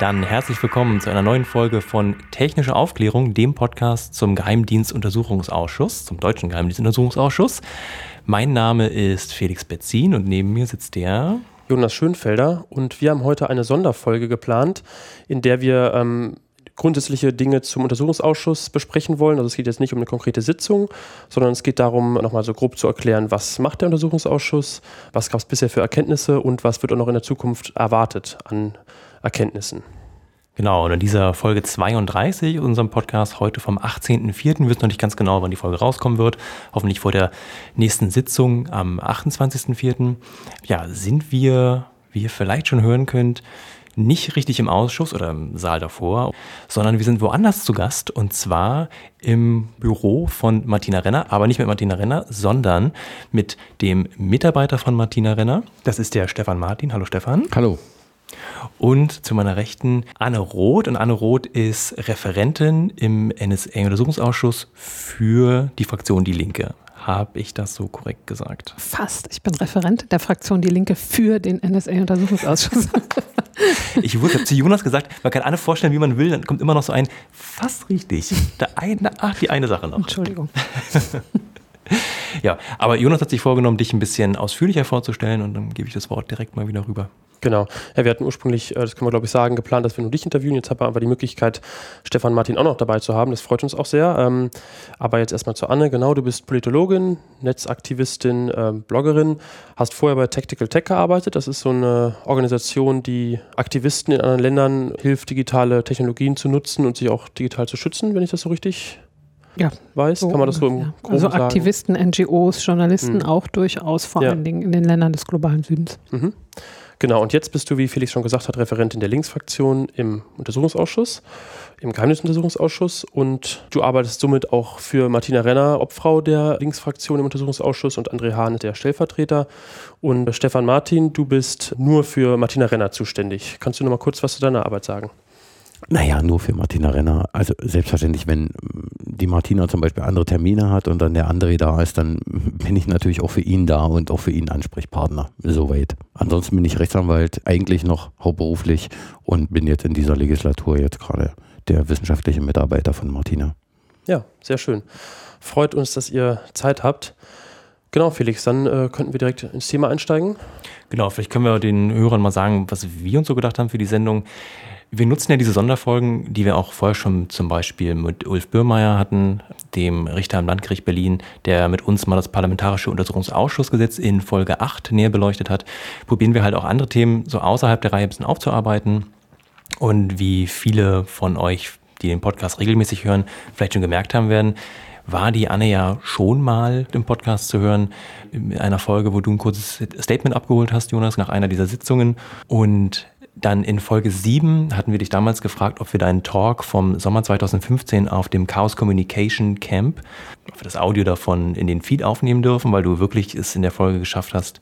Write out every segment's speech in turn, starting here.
Dann herzlich willkommen zu einer neuen Folge von Technische Aufklärung, dem Podcast zum Geheimdienstuntersuchungsausschuss, zum Deutschen Geheimdienstuntersuchungsausschuss. Mein Name ist Felix Betzin und neben mir sitzt der Jonas Schönfelder und wir haben heute eine Sonderfolge geplant, in der wir ähm, grundsätzliche Dinge zum Untersuchungsausschuss besprechen wollen. Also es geht jetzt nicht um eine konkrete Sitzung, sondern es geht darum, nochmal so grob zu erklären, was macht der Untersuchungsausschuss, was gab es bisher für Erkenntnisse und was wird auch noch in der Zukunft erwartet an Erkenntnissen. Genau, und in dieser Folge 32 unserem Podcast heute vom 18.04. Wir wissen noch nicht ganz genau, wann die Folge rauskommen wird. Hoffentlich vor der nächsten Sitzung am 28.04. Ja, sind wir, wie ihr vielleicht schon hören könnt, nicht richtig im Ausschuss oder im Saal davor, sondern wir sind woanders zu Gast und zwar im Büro von Martina Renner, aber nicht mit Martina Renner, sondern mit dem Mitarbeiter von Martina Renner. Das ist der Stefan Martin. Hallo Stefan. Hallo. Und zu meiner Rechten Anne Roth. Und Anne Roth ist Referentin im NSA-Untersuchungsausschuss für die Fraktion Die Linke. Habe ich das so korrekt gesagt? Fast. Ich bin Referent der Fraktion Die Linke für den NSA-Untersuchungsausschuss. ich wurde zu Jonas gesagt, man kann Anne vorstellen, wie man will, dann kommt immer noch so ein, fast richtig. Der eine, ach, die eine Sache noch. Entschuldigung. ja, aber Jonas hat sich vorgenommen, dich ein bisschen ausführlicher vorzustellen und dann gebe ich das Wort direkt mal wieder rüber. Genau. Ja, wir hatten ursprünglich, äh, das können wir glaube ich sagen, geplant, dass wir nur dich interviewen. Jetzt haben wir aber die Möglichkeit, Stefan Martin auch noch dabei zu haben. Das freut uns auch sehr. Ähm, aber jetzt erstmal zu Anne. Genau, du bist Politologin, Netzaktivistin, ähm, Bloggerin, hast vorher bei Tactical Tech gearbeitet. Das ist so eine Organisation, die Aktivisten in anderen Ländern hilft, digitale Technologien zu nutzen und sich auch digital zu schützen, wenn ich das so richtig ja, weiß. So Kann man das so im ja. Also Aktivisten, sagen? NGOs, Journalisten mhm. auch durchaus, vor ja. allen Dingen in den Ländern des globalen Südens. Mhm. Genau, und jetzt bist du, wie Felix schon gesagt hat, Referentin der Linksfraktion im Untersuchungsausschuss, im Geheimdienstuntersuchungsausschuss und du arbeitest somit auch für Martina Renner, Obfrau der Linksfraktion im Untersuchungsausschuss und André Hahn, der Stellvertreter. Und Stefan Martin, du bist nur für Martina Renner zuständig. Kannst du noch mal kurz was zu deiner Arbeit sagen? Naja, nur für Martina Renner. Also selbstverständlich, wenn die Martina zum Beispiel andere Termine hat und dann der André da ist, dann bin ich natürlich auch für ihn da und auch für ihn Ansprechpartner. Soweit. Ansonsten bin ich Rechtsanwalt, eigentlich noch hauptberuflich und bin jetzt in dieser Legislatur jetzt gerade der wissenschaftliche Mitarbeiter von Martina. Ja, sehr schön. Freut uns, dass ihr Zeit habt. Genau, Felix, dann äh, könnten wir direkt ins Thema einsteigen. Genau, vielleicht können wir den Hörern mal sagen, was wir uns so gedacht haben für die Sendung. Wir nutzen ja diese Sonderfolgen, die wir auch vorher schon zum Beispiel mit Ulf Bürmeier hatten, dem Richter am Landgericht Berlin, der mit uns mal das Parlamentarische Untersuchungsausschussgesetz in Folge 8 näher beleuchtet hat. Probieren wir halt auch andere Themen so außerhalb der Reihe ein bisschen aufzuarbeiten. Und wie viele von euch, die den Podcast regelmäßig hören, vielleicht schon gemerkt haben werden, war die Anne ja schon mal im Podcast zu hören, in einer Folge, wo du ein kurzes Statement abgeholt hast, Jonas, nach einer dieser Sitzungen. Und dann in Folge 7 hatten wir dich damals gefragt, ob wir deinen Talk vom Sommer 2015 auf dem Chaos Communication Camp, ob wir das Audio davon in den Feed aufnehmen dürfen, weil du wirklich es in der Folge geschafft hast,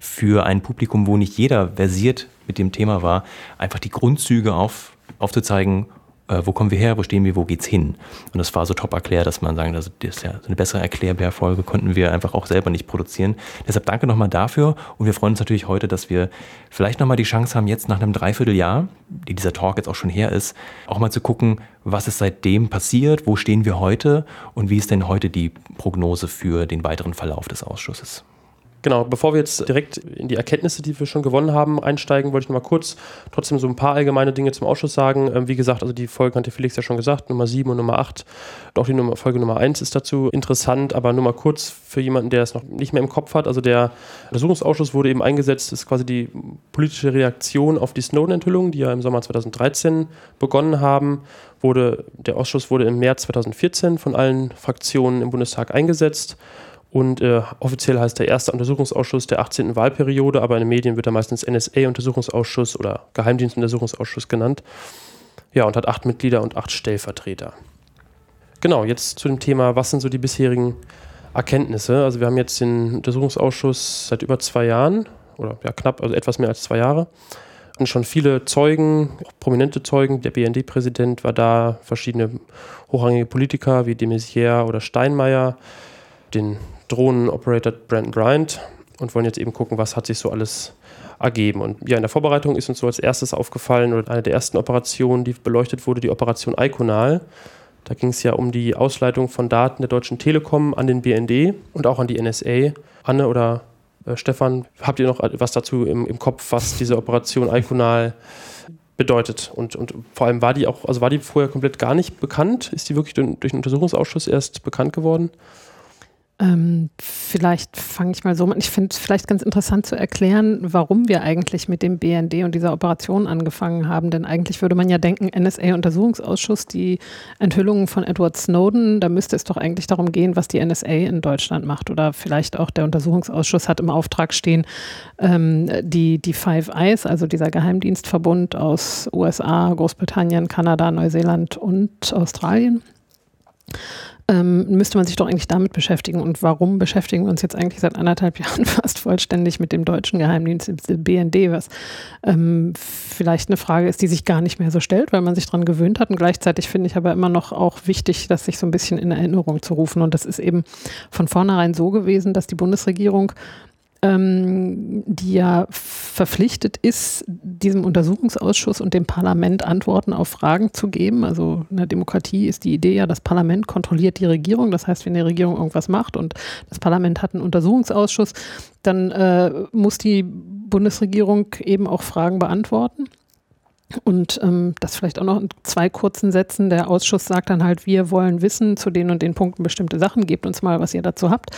für ein Publikum, wo nicht jeder versiert mit dem Thema war, einfach die Grundzüge auf, aufzuzeigen äh, wo kommen wir her, wo stehen wir, wo geht's hin? Und das war so top erklärt, dass man sagen, das ist ja so eine bessere Erklärbärfolge konnten wir einfach auch selber nicht produzieren. Deshalb danke nochmal dafür und wir freuen uns natürlich heute, dass wir vielleicht nochmal die Chance haben, jetzt nach einem Dreivierteljahr, die dieser Talk jetzt auch schon her ist, auch mal zu gucken, was ist seitdem passiert, wo stehen wir heute und wie ist denn heute die Prognose für den weiteren Verlauf des Ausschusses? Genau, bevor wir jetzt direkt in die Erkenntnisse, die wir schon gewonnen haben, einsteigen, wollte ich noch mal kurz trotzdem so ein paar allgemeine Dinge zum Ausschuss sagen. Ähm, wie gesagt, also die Folge hatte Felix ja schon gesagt, Nummer 7 und Nummer 8. Und auch die Nummer, Folge Nummer 1 ist dazu interessant, aber nur mal kurz für jemanden, der es noch nicht mehr im Kopf hat. Also der Untersuchungsausschuss wurde eben eingesetzt, ist quasi die politische Reaktion auf die Snowden-Enthüllungen, die ja im Sommer 2013 begonnen haben. Wurde, der Ausschuss wurde im März 2014 von allen Fraktionen im Bundestag eingesetzt und äh, offiziell heißt der erste Untersuchungsausschuss der 18. Wahlperiode, aber in den Medien wird er meistens NSA-Untersuchungsausschuss oder Geheimdienstuntersuchungsausschuss genannt. Ja, und hat acht Mitglieder und acht Stellvertreter. Genau, jetzt zu dem Thema, was sind so die bisherigen Erkenntnisse? Also wir haben jetzt den Untersuchungsausschuss seit über zwei Jahren oder ja knapp, also etwas mehr als zwei Jahre. Und schon viele Zeugen, auch prominente Zeugen, der BND-Präsident war da, verschiedene hochrangige Politiker wie de Maizière oder Steinmeier, den Drohnen-Operator Brandon Bryant und wollen jetzt eben gucken, was hat sich so alles ergeben. Und ja, in der Vorbereitung ist uns so als erstes aufgefallen, oder eine der ersten Operationen, die beleuchtet wurde, die Operation Iconal. Da ging es ja um die Ausleitung von Daten der Deutschen Telekom an den BND und auch an die NSA. Anne oder äh, Stefan, habt ihr noch was dazu im, im Kopf, was diese Operation Iconal bedeutet? Und, und vor allem war die auch, also war die vorher komplett gar nicht bekannt? Ist die wirklich durch, durch den Untersuchungsausschuss erst bekannt geworden? Ähm, vielleicht fange ich mal so an. Ich finde es vielleicht ganz interessant zu erklären, warum wir eigentlich mit dem BND und dieser Operation angefangen haben. Denn eigentlich würde man ja denken, NSA-Untersuchungsausschuss, die Enthüllungen von Edward Snowden, da müsste es doch eigentlich darum gehen, was die NSA in Deutschland macht. Oder vielleicht auch der Untersuchungsausschuss hat im Auftrag stehen, ähm, die, die Five Eyes, also dieser Geheimdienstverbund aus USA, Großbritannien, Kanada, Neuseeland und Australien ähm, müsste man sich doch eigentlich damit beschäftigen. Und warum beschäftigen wir uns jetzt eigentlich seit anderthalb Jahren fast vollständig mit dem deutschen Geheimdienst, BND, was ähm, vielleicht eine Frage ist, die sich gar nicht mehr so stellt, weil man sich daran gewöhnt hat. Und gleichzeitig finde ich aber immer noch auch wichtig, das sich so ein bisschen in Erinnerung zu rufen. Und das ist eben von vornherein so gewesen, dass die Bundesregierung ähm, die ja verpflichtet ist, diesem Untersuchungsausschuss und dem Parlament Antworten auf Fragen zu geben. Also in der Demokratie ist die Idee ja, das Parlament kontrolliert die Regierung. Das heißt, wenn die Regierung irgendwas macht und das Parlament hat einen Untersuchungsausschuss, dann äh, muss die Bundesregierung eben auch Fragen beantworten. Und ähm, das vielleicht auch noch in zwei kurzen Sätzen. Der Ausschuss sagt dann halt, wir wollen wissen zu den und den Punkten bestimmte Sachen, gebt uns mal, was ihr dazu habt.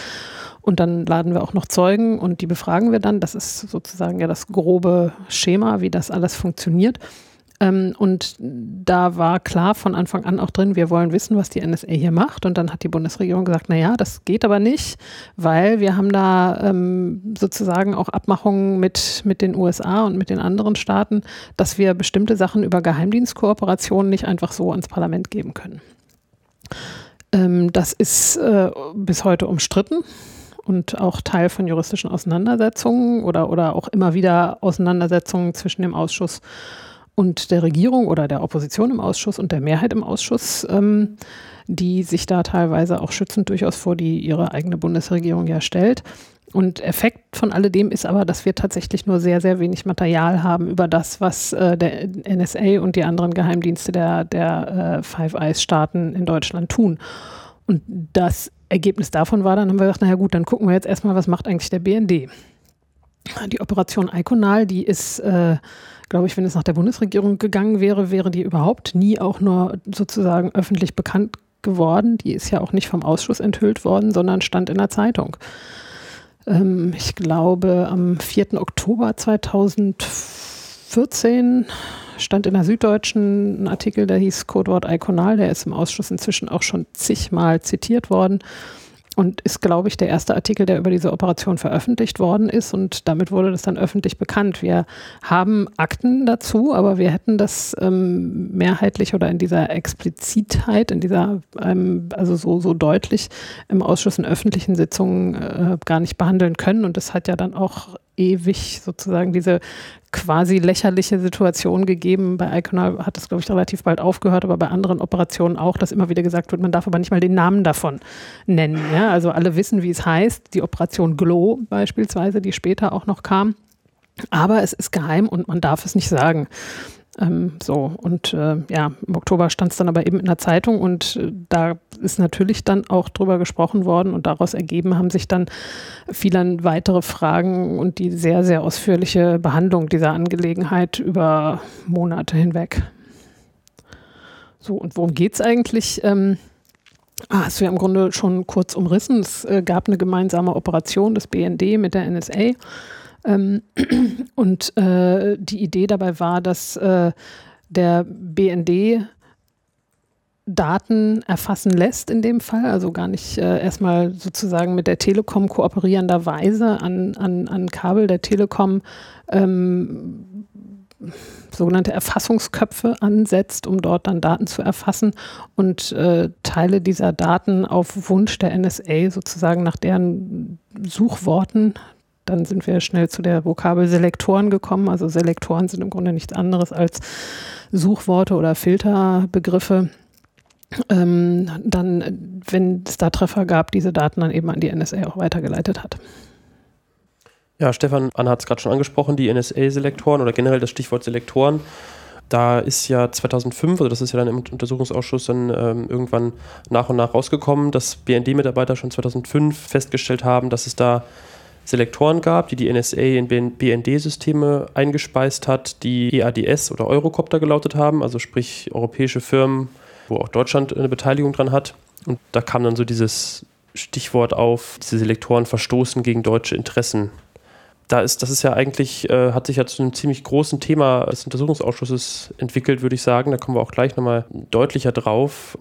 Und dann laden wir auch noch Zeugen und die befragen wir dann. Das ist sozusagen ja das grobe Schema, wie das alles funktioniert. Ähm, und da war klar von Anfang an auch drin, wir wollen wissen, was die NSA hier macht. Und dann hat die Bundesregierung gesagt, naja, das geht aber nicht, weil wir haben da ähm, sozusagen auch Abmachungen mit, mit den USA und mit den anderen Staaten, dass wir bestimmte Sachen über Geheimdienstkooperationen nicht einfach so ans Parlament geben können. Ähm, das ist äh, bis heute umstritten und auch Teil von juristischen Auseinandersetzungen oder, oder auch immer wieder Auseinandersetzungen zwischen dem Ausschuss und der Regierung oder der Opposition im Ausschuss und der Mehrheit im Ausschuss, ähm, die sich da teilweise auch schützend durchaus vor die ihre eigene Bundesregierung ja stellt. Und Effekt von alledem ist aber, dass wir tatsächlich nur sehr, sehr wenig Material haben über das, was äh, der NSA und die anderen Geheimdienste der, der äh, Five Eyes-Staaten in Deutschland tun. Und das Ergebnis davon war, dann haben wir gesagt, naja gut, dann gucken wir jetzt erstmal, was macht eigentlich der BND. Die Operation Iconal, die ist, äh, glaube ich, wenn es nach der Bundesregierung gegangen wäre, wäre die überhaupt nie auch nur sozusagen öffentlich bekannt geworden. Die ist ja auch nicht vom Ausschuss enthüllt worden, sondern stand in der Zeitung. Ähm, ich glaube, am 4. Oktober 2014 stand in der Süddeutschen ein Artikel, der hieß Codewort Iconal, der ist im Ausschuss inzwischen auch schon zigmal zitiert worden und ist, glaube ich, der erste Artikel, der über diese Operation veröffentlicht worden ist. Und damit wurde das dann öffentlich bekannt. Wir haben Akten dazu, aber wir hätten das ähm, mehrheitlich oder in dieser Explizitheit, in dieser, ähm, also so, so deutlich im Ausschuss in öffentlichen Sitzungen äh, gar nicht behandeln können. Und das hat ja dann auch ewig sozusagen diese quasi lächerliche Situation gegeben. Bei Iconal hat es, glaube ich, relativ bald aufgehört, aber bei anderen Operationen auch, dass immer wieder gesagt wird, man darf aber nicht mal den Namen davon nennen. Ja? Also alle wissen, wie es heißt. Die Operation Glow beispielsweise, die später auch noch kam. Aber es ist geheim und man darf es nicht sagen. Ähm, so, und äh, ja, im Oktober stand es dann aber eben in der Zeitung und äh, da ist natürlich dann auch drüber gesprochen worden und daraus ergeben haben sich dann viele weitere Fragen und die sehr, sehr ausführliche Behandlung dieser Angelegenheit über Monate hinweg. So, und worum geht es eigentlich? Ähm, Ah, hast du ja im Grunde schon kurz umrissen. Es äh, gab eine gemeinsame Operation des BND mit der NSA. Ähm, und äh, die Idee dabei war, dass äh, der BND Daten erfassen lässt in dem Fall, also gar nicht äh, erstmal sozusagen mit der Telekom kooperierenderweise an, an, an Kabel der Telekom ähm, sogenannte Erfassungsköpfe ansetzt, um dort dann Daten zu erfassen und äh, Teile dieser Daten auf Wunsch der NSA sozusagen nach deren Suchworten dann sind wir schnell zu der Vokabel Selektoren gekommen. Also Selektoren sind im Grunde nichts anderes als Suchworte oder Filterbegriffe. Ähm, dann, wenn es da Treffer gab, diese Daten dann eben an die NSA auch weitergeleitet hat. Ja, Stefan Anna hat es gerade schon angesprochen, die NSA-Selektoren oder generell das Stichwort Selektoren. Da ist ja 2005, also das ist ja dann im Untersuchungsausschuss dann ähm, irgendwann nach und nach rausgekommen, dass BND-Mitarbeiter schon 2005 festgestellt haben, dass es da Selektoren gab, die die NSA in BND-Systeme eingespeist hat, die EADS oder Eurocopter gelautet haben, also sprich europäische Firmen, wo auch Deutschland eine Beteiligung dran hat. Und da kam dann so dieses Stichwort auf, diese Selektoren verstoßen gegen deutsche Interessen. Da ist, das ist ja eigentlich, äh, hat sich ja zu einem ziemlich großen Thema des Untersuchungsausschusses entwickelt, würde ich sagen. Da kommen wir auch gleich nochmal deutlicher drauf.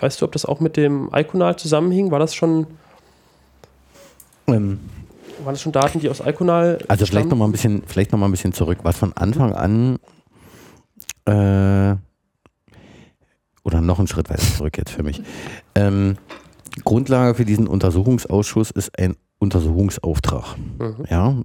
Weißt du, ob das auch mit dem Iconal zusammenhing? War das schon. Ähm, waren das schon Daten, die aus Iconal. Also vielleicht nochmal ein bisschen, vielleicht noch mal ein bisschen zurück. Was von Anfang an äh, oder noch einen Schritt weiter zurück jetzt für mich. Ähm, Grundlage für diesen Untersuchungsausschuss ist ein Untersuchungsauftrag. Mhm. Ja,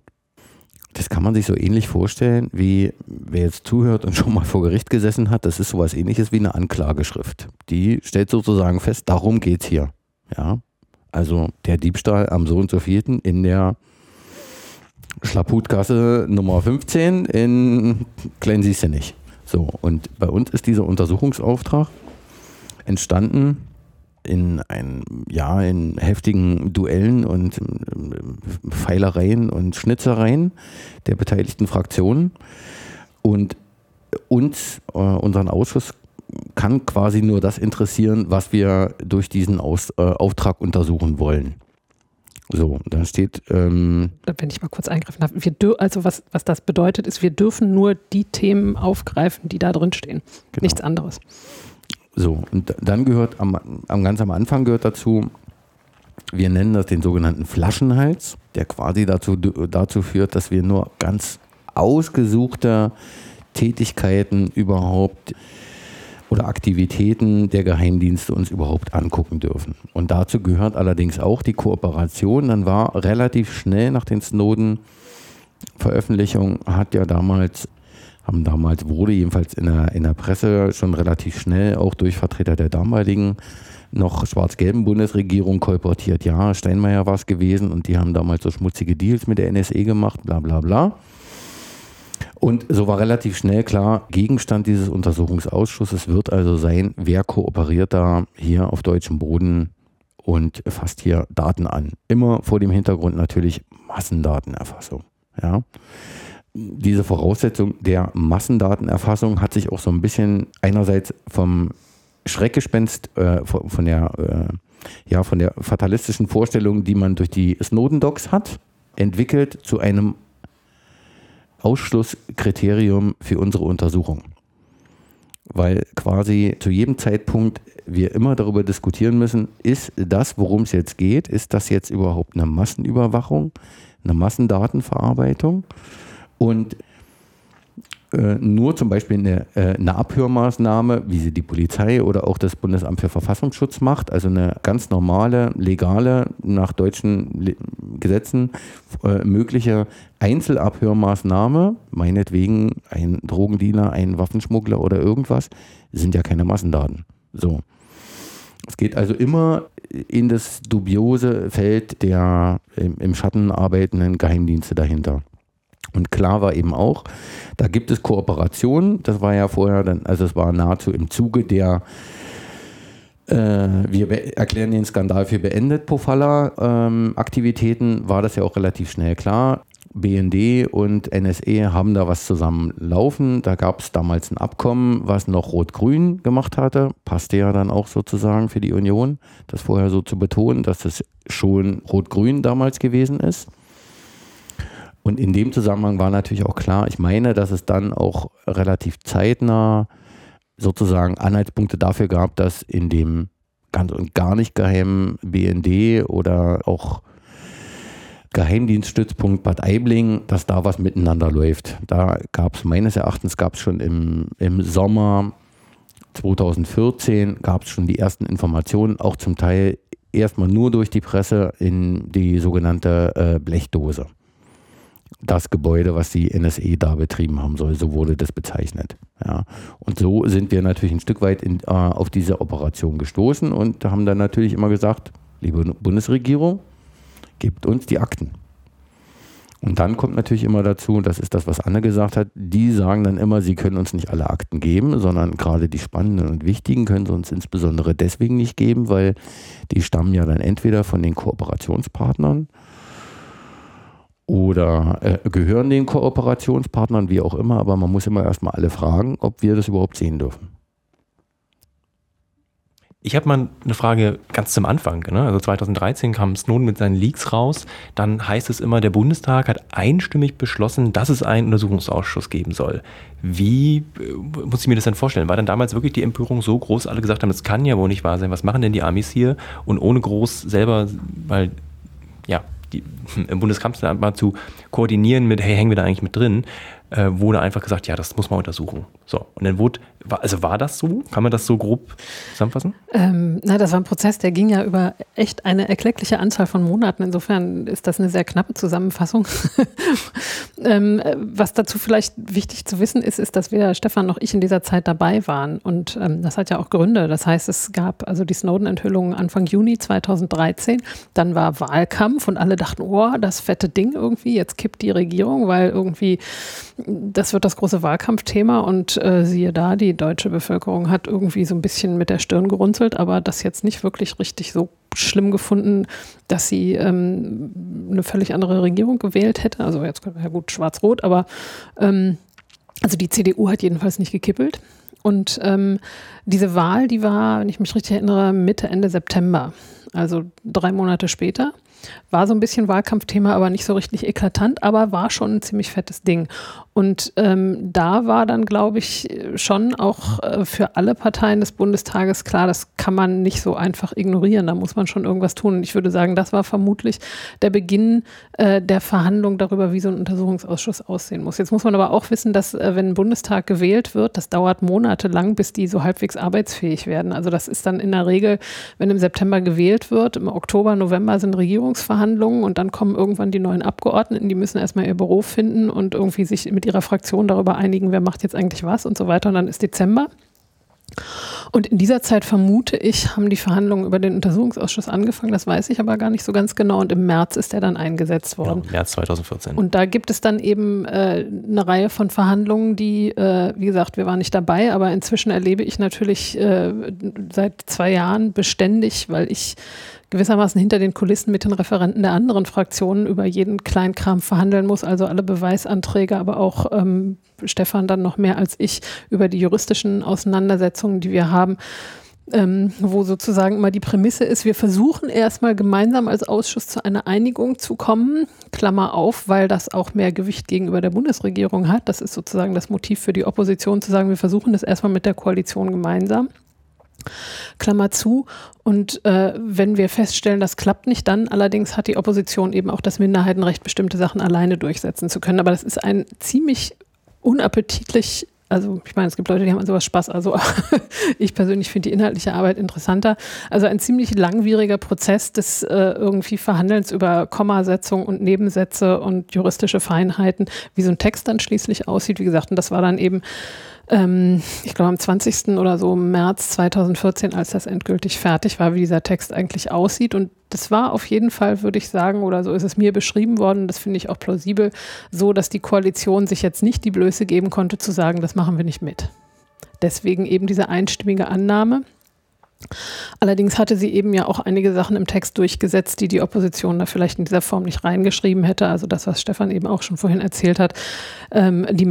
das kann man sich so ähnlich vorstellen, wie wer jetzt zuhört und schon mal vor Gericht gesessen hat, das ist sowas ähnliches wie eine Anklageschrift. Die stellt sozusagen fest, darum geht es hier. Ja, also der Diebstahl am so und so vierten in der Schlaputgasse Nummer 15 in Kleinsiessenich. So, und bei uns ist dieser Untersuchungsauftrag entstanden in ein, ja, in heftigen Duellen und äh, Pfeilereien und Schnitzereien der beteiligten Fraktionen. Und uns, äh, unseren Ausschuss, kann quasi nur das interessieren, was wir durch diesen Aus, äh, Auftrag untersuchen wollen. So, da steht. Ähm, Wenn ich mal kurz eingreifen darf, wir also was, was das bedeutet, ist, wir dürfen nur die Themen aufgreifen, die da drin stehen. Genau. Nichts anderes. So, und dann gehört am, am ganz am Anfang gehört dazu, wir nennen das den sogenannten Flaschenhals, der quasi dazu, dazu führt, dass wir nur ganz ausgesuchte Tätigkeiten überhaupt oder Aktivitäten der Geheimdienste uns überhaupt angucken dürfen. Und dazu gehört allerdings auch die Kooperation. Dann war relativ schnell nach den Snowden-Veröffentlichungen, hat ja damals haben damals, wurde jedenfalls in der, in der Presse schon relativ schnell auch durch Vertreter der damaligen noch schwarz-gelben Bundesregierung kolportiert, ja, Steinmeier war es gewesen und die haben damals so schmutzige Deals mit der NSE gemacht, bla bla bla. Und so war relativ schnell klar, Gegenstand dieses Untersuchungsausschusses wird also sein, wer kooperiert da hier auf deutschem Boden und fasst hier Daten an. Immer vor dem Hintergrund natürlich Massendatenerfassung. Ja diese Voraussetzung der Massendatenerfassung hat sich auch so ein bisschen einerseits vom Schreckgespenst, äh, von, von, der, äh, ja, von der fatalistischen Vorstellung, die man durch die Snowden-Docs hat, entwickelt zu einem Ausschlusskriterium für unsere Untersuchung. Weil quasi zu jedem Zeitpunkt wir immer darüber diskutieren müssen, ist das, worum es jetzt geht, ist das jetzt überhaupt eine Massenüberwachung, eine Massendatenverarbeitung? Und äh, nur zum Beispiel eine, äh, eine, Abhörmaßnahme, wie sie die Polizei oder auch das Bundesamt für Verfassungsschutz macht, also eine ganz normale, legale, nach deutschen Gesetzen äh, mögliche Einzelabhörmaßnahme, meinetwegen ein Drogendealer, ein Waffenschmuggler oder irgendwas, sind ja keine Massendaten. So. Es geht also immer in das dubiose Feld der im Schatten arbeitenden Geheimdienste dahinter. Und klar war eben auch, da gibt es Kooperationen. Das war ja vorher dann, also es war nahezu im Zuge der äh, wir erklären den Skandal für beendet, Pofalla-Aktivitäten, ähm, war das ja auch relativ schnell klar. BND und NSE haben da was zusammen laufen. Da gab es damals ein Abkommen, was noch Rot-Grün gemacht hatte. Passte ja dann auch sozusagen für die Union, das vorher so zu betonen, dass es schon Rot-Grün damals gewesen ist. Und in dem Zusammenhang war natürlich auch klar, ich meine, dass es dann auch relativ zeitnah sozusagen Anhaltspunkte dafür gab, dass in dem ganz und gar nicht geheimen BND oder auch Geheimdienststützpunkt Bad Aibling, dass da was miteinander läuft. Da gab es meines Erachtens gab es schon im, im Sommer 2014 gab es schon die ersten Informationen, auch zum Teil erstmal nur durch die Presse in die sogenannte äh, Blechdose das Gebäude, was die NSE da betrieben haben soll. So wurde das bezeichnet. Ja. Und so sind wir natürlich ein Stück weit in, äh, auf diese Operation gestoßen und haben dann natürlich immer gesagt, liebe Bundesregierung, gebt uns die Akten. Und dann kommt natürlich immer dazu, das ist das, was Anne gesagt hat, die sagen dann immer, sie können uns nicht alle Akten geben, sondern gerade die spannenden und wichtigen können sie uns insbesondere deswegen nicht geben, weil die stammen ja dann entweder von den Kooperationspartnern oder äh, gehören den Kooperationspartnern, wie auch immer, aber man muss immer erstmal alle fragen, ob wir das überhaupt sehen dürfen. Ich habe mal eine Frage ganz zum Anfang. Ne? Also 2013 kam Snowden mit seinen Leaks raus. Dann heißt es immer, der Bundestag hat einstimmig beschlossen, dass es einen Untersuchungsausschuss geben soll. Wie äh, muss ich mir das denn vorstellen? War dann damals wirklich die Empörung so groß, alle gesagt haben, das kann ja wohl nicht wahr sein. Was machen denn die Amis hier? Und ohne groß selber, weil ja, die, im Bundeskanzleramt mal zu koordinieren mit, hey, hängen wir da eigentlich mit drin, äh, wurde einfach gesagt, ja, das muss man untersuchen. So, und dann wurde, also war das so? Kann man das so grob zusammenfassen? Ähm, na, das war ein Prozess, der ging ja über echt eine erkleckliche Anzahl von Monaten. Insofern ist das eine sehr knappe Zusammenfassung. ähm, was dazu vielleicht wichtig zu wissen ist, ist, dass weder Stefan noch ich in dieser Zeit dabei waren. Und ähm, das hat ja auch Gründe. Das heißt, es gab also die Snowden-Enthüllungen Anfang Juni 2013. Dann war Wahlkampf und alle dachten, oh, das fette Ding irgendwie, jetzt kippt die Regierung, weil irgendwie das wird das große Wahlkampfthema und äh, siehe da, die deutsche Bevölkerung hat irgendwie so ein bisschen mit der Stirn gerunzelt, aber das jetzt nicht wirklich richtig so schlimm gefunden, dass sie ähm, eine völlig andere Regierung gewählt hätte. Also jetzt ja gut, schwarz-rot, aber ähm, also die CDU hat jedenfalls nicht gekippelt. Und ähm, diese Wahl, die war, wenn ich mich richtig erinnere, Mitte, Ende September, also drei Monate später. War so ein bisschen Wahlkampfthema, aber nicht so richtig eklatant, aber war schon ein ziemlich fettes Ding. Und ähm, da war dann, glaube ich, schon auch äh, für alle Parteien des Bundestages klar, das kann man nicht so einfach ignorieren. Da muss man schon irgendwas tun. Und ich würde sagen, das war vermutlich der Beginn äh, der Verhandlung darüber, wie so ein Untersuchungsausschuss aussehen muss. Jetzt muss man aber auch wissen, dass äh, wenn ein Bundestag gewählt wird, das dauert monatelang, bis die so halbwegs arbeitsfähig werden. Also das ist dann in der Regel, wenn im September gewählt wird, im Oktober, November sind Regierungsverhandlungen und dann kommen irgendwann die neuen Abgeordneten, die müssen erstmal ihr Büro finden und irgendwie sich mit ihrer Fraktion darüber einigen, wer macht jetzt eigentlich was und so weiter. Und dann ist Dezember. Und in dieser Zeit vermute ich, haben die Verhandlungen über den Untersuchungsausschuss angefangen. Das weiß ich aber gar nicht so ganz genau. Und im März ist er dann eingesetzt worden. Genau, März 2014. Und da gibt es dann eben äh, eine Reihe von Verhandlungen, die, äh, wie gesagt, wir waren nicht dabei, aber inzwischen erlebe ich natürlich äh, seit zwei Jahren beständig, weil ich gewissermaßen hinter den Kulissen mit den Referenten der anderen Fraktionen über jeden Kleinkram verhandeln muss, also alle Beweisanträge, aber auch ähm, Stefan dann noch mehr als ich über die juristischen Auseinandersetzungen, die wir haben. Ähm, wo sozusagen immer die Prämisse ist, wir versuchen erstmal gemeinsam als Ausschuss zu einer Einigung zu kommen, Klammer auf, weil das auch mehr Gewicht gegenüber der Bundesregierung hat. Das ist sozusagen das Motiv für die Opposition zu sagen, wir versuchen das erstmal mit der Koalition gemeinsam. Klammer zu. Und äh, wenn wir feststellen, das klappt nicht, dann allerdings hat die Opposition eben auch das Minderheitenrecht, bestimmte Sachen alleine durchsetzen zu können. Aber das ist ein ziemlich unappetitlich also ich meine, es gibt Leute, die haben an sowas Spaß. Also ich persönlich finde die inhaltliche Arbeit interessanter. Also ein ziemlich langwieriger Prozess des äh, irgendwie Verhandelns über Kommasetzung und Nebensätze und juristische Feinheiten, wie so ein Text dann schließlich aussieht. Wie gesagt, und das war dann eben ähm, ich glaube am 20. oder so März 2014, als das endgültig fertig war, wie dieser Text eigentlich aussieht. Und das war auf jeden Fall, würde ich sagen, oder so ist es mir beschrieben worden, das finde ich auch plausibel, so dass die Koalition sich jetzt nicht die Blöße geben konnte zu sagen, das machen wir nicht mit. Deswegen eben diese einstimmige Annahme. Allerdings hatte sie eben ja auch einige Sachen im Text durchgesetzt, die die Opposition da vielleicht in dieser Form nicht reingeschrieben hätte. Also das, was Stefan eben auch schon vorhin erzählt hat, ähm, die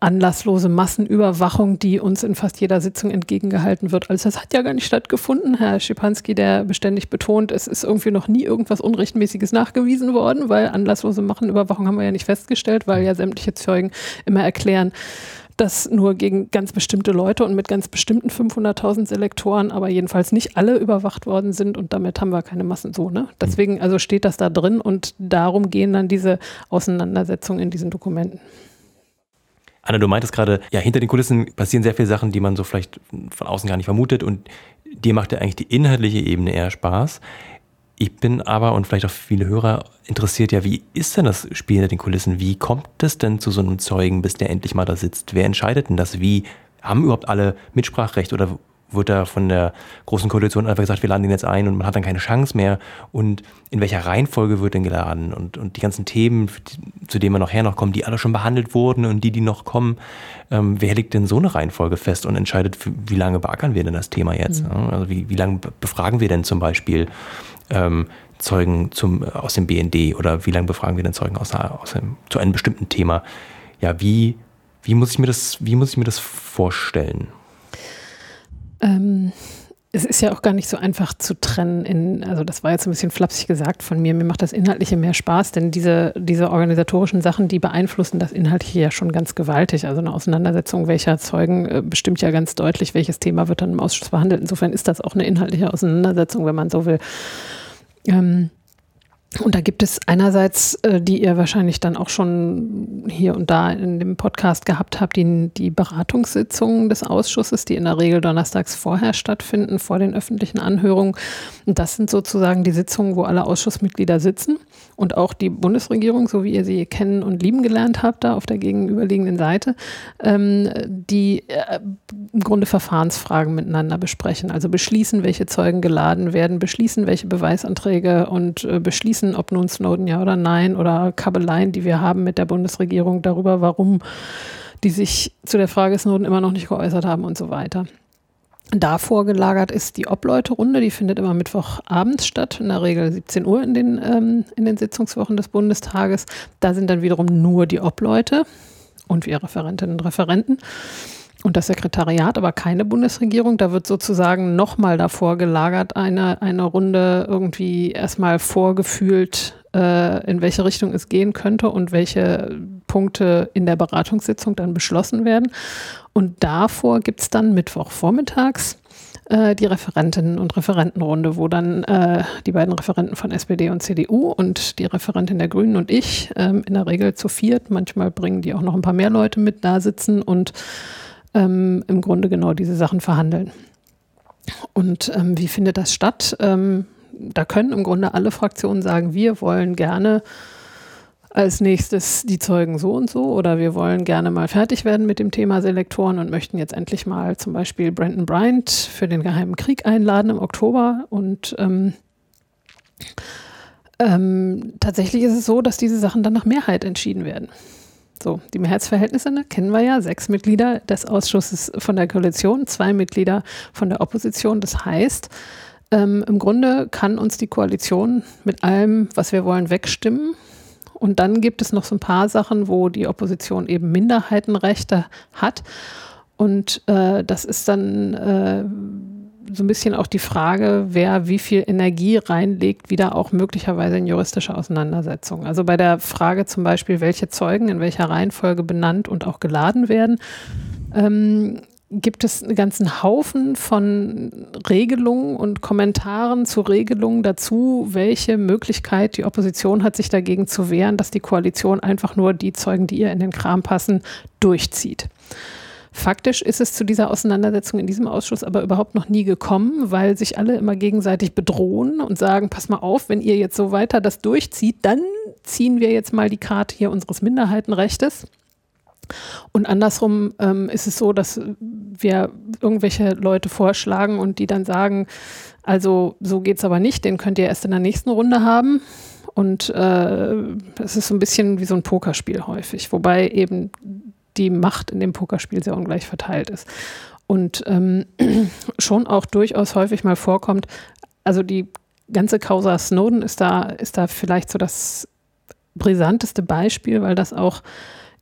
anlasslose Massenüberwachung, die uns in fast jeder Sitzung entgegengehalten wird. Also das hat ja gar nicht stattgefunden. Herr Schipanski, der beständig betont, es ist irgendwie noch nie irgendwas Unrechtmäßiges nachgewiesen worden, weil anlasslose Massenüberwachung haben wir ja nicht festgestellt, weil ja sämtliche Zeugen immer erklären, dass nur gegen ganz bestimmte Leute und mit ganz bestimmten 500.000 Selektoren, aber jedenfalls nicht alle überwacht worden sind und damit haben wir keine Massen so. Ne? Deswegen also steht das da drin und darum gehen dann diese Auseinandersetzungen in diesen Dokumenten. Anna, du meintest gerade, ja, hinter den Kulissen passieren sehr viele Sachen, die man so vielleicht von außen gar nicht vermutet und dir macht ja eigentlich die inhaltliche Ebene eher Spaß. Ich bin aber und vielleicht auch viele Hörer interessiert ja, wie ist denn das Spiel hinter den Kulissen? Wie kommt es denn zu so einem Zeugen, bis der endlich mal da sitzt? Wer entscheidet denn das? Wie haben überhaupt alle Mitspracherecht oder wird da von der Großen Koalition einfach gesagt, wir laden den jetzt ein und man hat dann keine Chance mehr? Und in welcher Reihenfolge wird denn geladen? Und, und die ganzen Themen, zu denen wir nachher noch kommen, die alle schon behandelt wurden und die, die noch kommen, ähm, wer legt denn so eine Reihenfolge fest und entscheidet, wie lange beackern wir denn das Thema jetzt? Mhm. Also wie, wie lange befragen wir denn zum Beispiel ähm, Zeugen zum, aus dem BND oder wie lange befragen wir denn Zeugen aus, aus einem, zu einem bestimmten Thema? Ja, wie, wie, muss ich mir das, wie muss ich mir das vorstellen? Ähm, es ist ja auch gar nicht so einfach zu trennen in, also das war jetzt ein bisschen flapsig gesagt von mir, mir macht das Inhaltliche mehr Spaß, denn diese, diese organisatorischen Sachen, die beeinflussen das Inhaltliche ja schon ganz gewaltig. Also eine Auseinandersetzung welcher Zeugen äh, bestimmt ja ganz deutlich, welches Thema wird dann im Ausschuss behandelt. Insofern ist das auch eine inhaltliche Auseinandersetzung, wenn man so will. Ähm, und da gibt es einerseits, äh, die ihr wahrscheinlich dann auch schon hier und da in dem Podcast gehabt habt, die, die Beratungssitzungen des Ausschusses, die in der Regel donnerstags vorher stattfinden, vor den öffentlichen Anhörungen. Und das sind sozusagen die Sitzungen, wo alle Ausschussmitglieder sitzen und auch die Bundesregierung, so wie ihr sie kennen und lieben gelernt habt, da auf der gegenüberliegenden Seite, ähm, die äh, im Grunde Verfahrensfragen miteinander besprechen. Also beschließen, welche Zeugen geladen werden, beschließen, welche Beweisanträge und äh, beschließen, ob nun Snowden ja oder nein oder Kabeleien, die wir haben mit der Bundesregierung darüber, warum die sich zu der Frage Snowden immer noch nicht geäußert haben und so weiter. Davor gelagert ist die Obleute-Runde, die findet immer Mittwochabends statt, in der Regel 17 Uhr in den, ähm, in den Sitzungswochen des Bundestages. Da sind dann wiederum nur die Obleute und wir Referentinnen und Referenten und das Sekretariat, aber keine Bundesregierung. Da wird sozusagen nochmal davor gelagert, eine, eine Runde irgendwie erstmal vorgefühlt, in welche Richtung es gehen könnte und welche Punkte in der Beratungssitzung dann beschlossen werden. Und davor gibt es dann Mittwochvormittags äh, die Referentinnen und Referentenrunde, wo dann äh, die beiden Referenten von SPD und CDU und die Referentin der Grünen und ich ähm, in der Regel zu viert, manchmal bringen die auch noch ein paar mehr Leute mit, da sitzen und ähm, im Grunde genau diese Sachen verhandeln. Und ähm, wie findet das statt? Ähm, da können im Grunde alle Fraktionen sagen, wir wollen gerne als nächstes die Zeugen so und so oder wir wollen gerne mal fertig werden mit dem Thema Selektoren und möchten jetzt endlich mal zum Beispiel Brandon Bryant für den Geheimen Krieg einladen im Oktober und ähm, ähm, tatsächlich ist es so, dass diese Sachen dann nach Mehrheit entschieden werden. So, die Mehrheitsverhältnisse ne, kennen wir ja. Sechs Mitglieder des Ausschusses von der Koalition, zwei Mitglieder von der Opposition. Das heißt, ähm, im Grunde kann uns die Koalition mit allem, was wir wollen, wegstimmen. Und dann gibt es noch so ein paar Sachen, wo die Opposition eben Minderheitenrechte hat. Und äh, das ist dann äh, so ein bisschen auch die Frage, wer wie viel Energie reinlegt, wieder auch möglicherweise in juristische Auseinandersetzungen. Also bei der Frage zum Beispiel, welche Zeugen in welcher Reihenfolge benannt und auch geladen werden, ähm, gibt es einen ganzen Haufen von Regelungen und Kommentaren zu Regelungen dazu, welche Möglichkeit die Opposition hat, sich dagegen zu wehren, dass die Koalition einfach nur die Zeugen, die ihr in den Kram passen, durchzieht. Faktisch ist es zu dieser Auseinandersetzung in diesem Ausschuss aber überhaupt noch nie gekommen, weil sich alle immer gegenseitig bedrohen und sagen, pass mal auf, wenn ihr jetzt so weiter das durchzieht, dann ziehen wir jetzt mal die Karte hier unseres Minderheitenrechtes. Und andersrum ähm, ist es so, dass wir irgendwelche Leute vorschlagen und die dann sagen, also so geht es aber nicht, den könnt ihr erst in der nächsten Runde haben. Und äh, es ist so ein bisschen wie so ein Pokerspiel häufig, wobei eben die Macht in dem Pokerspiel sehr ungleich verteilt ist. Und ähm, schon auch durchaus häufig mal vorkommt, also die ganze Causa Snowden ist da, ist da vielleicht so das brisanteste Beispiel, weil das auch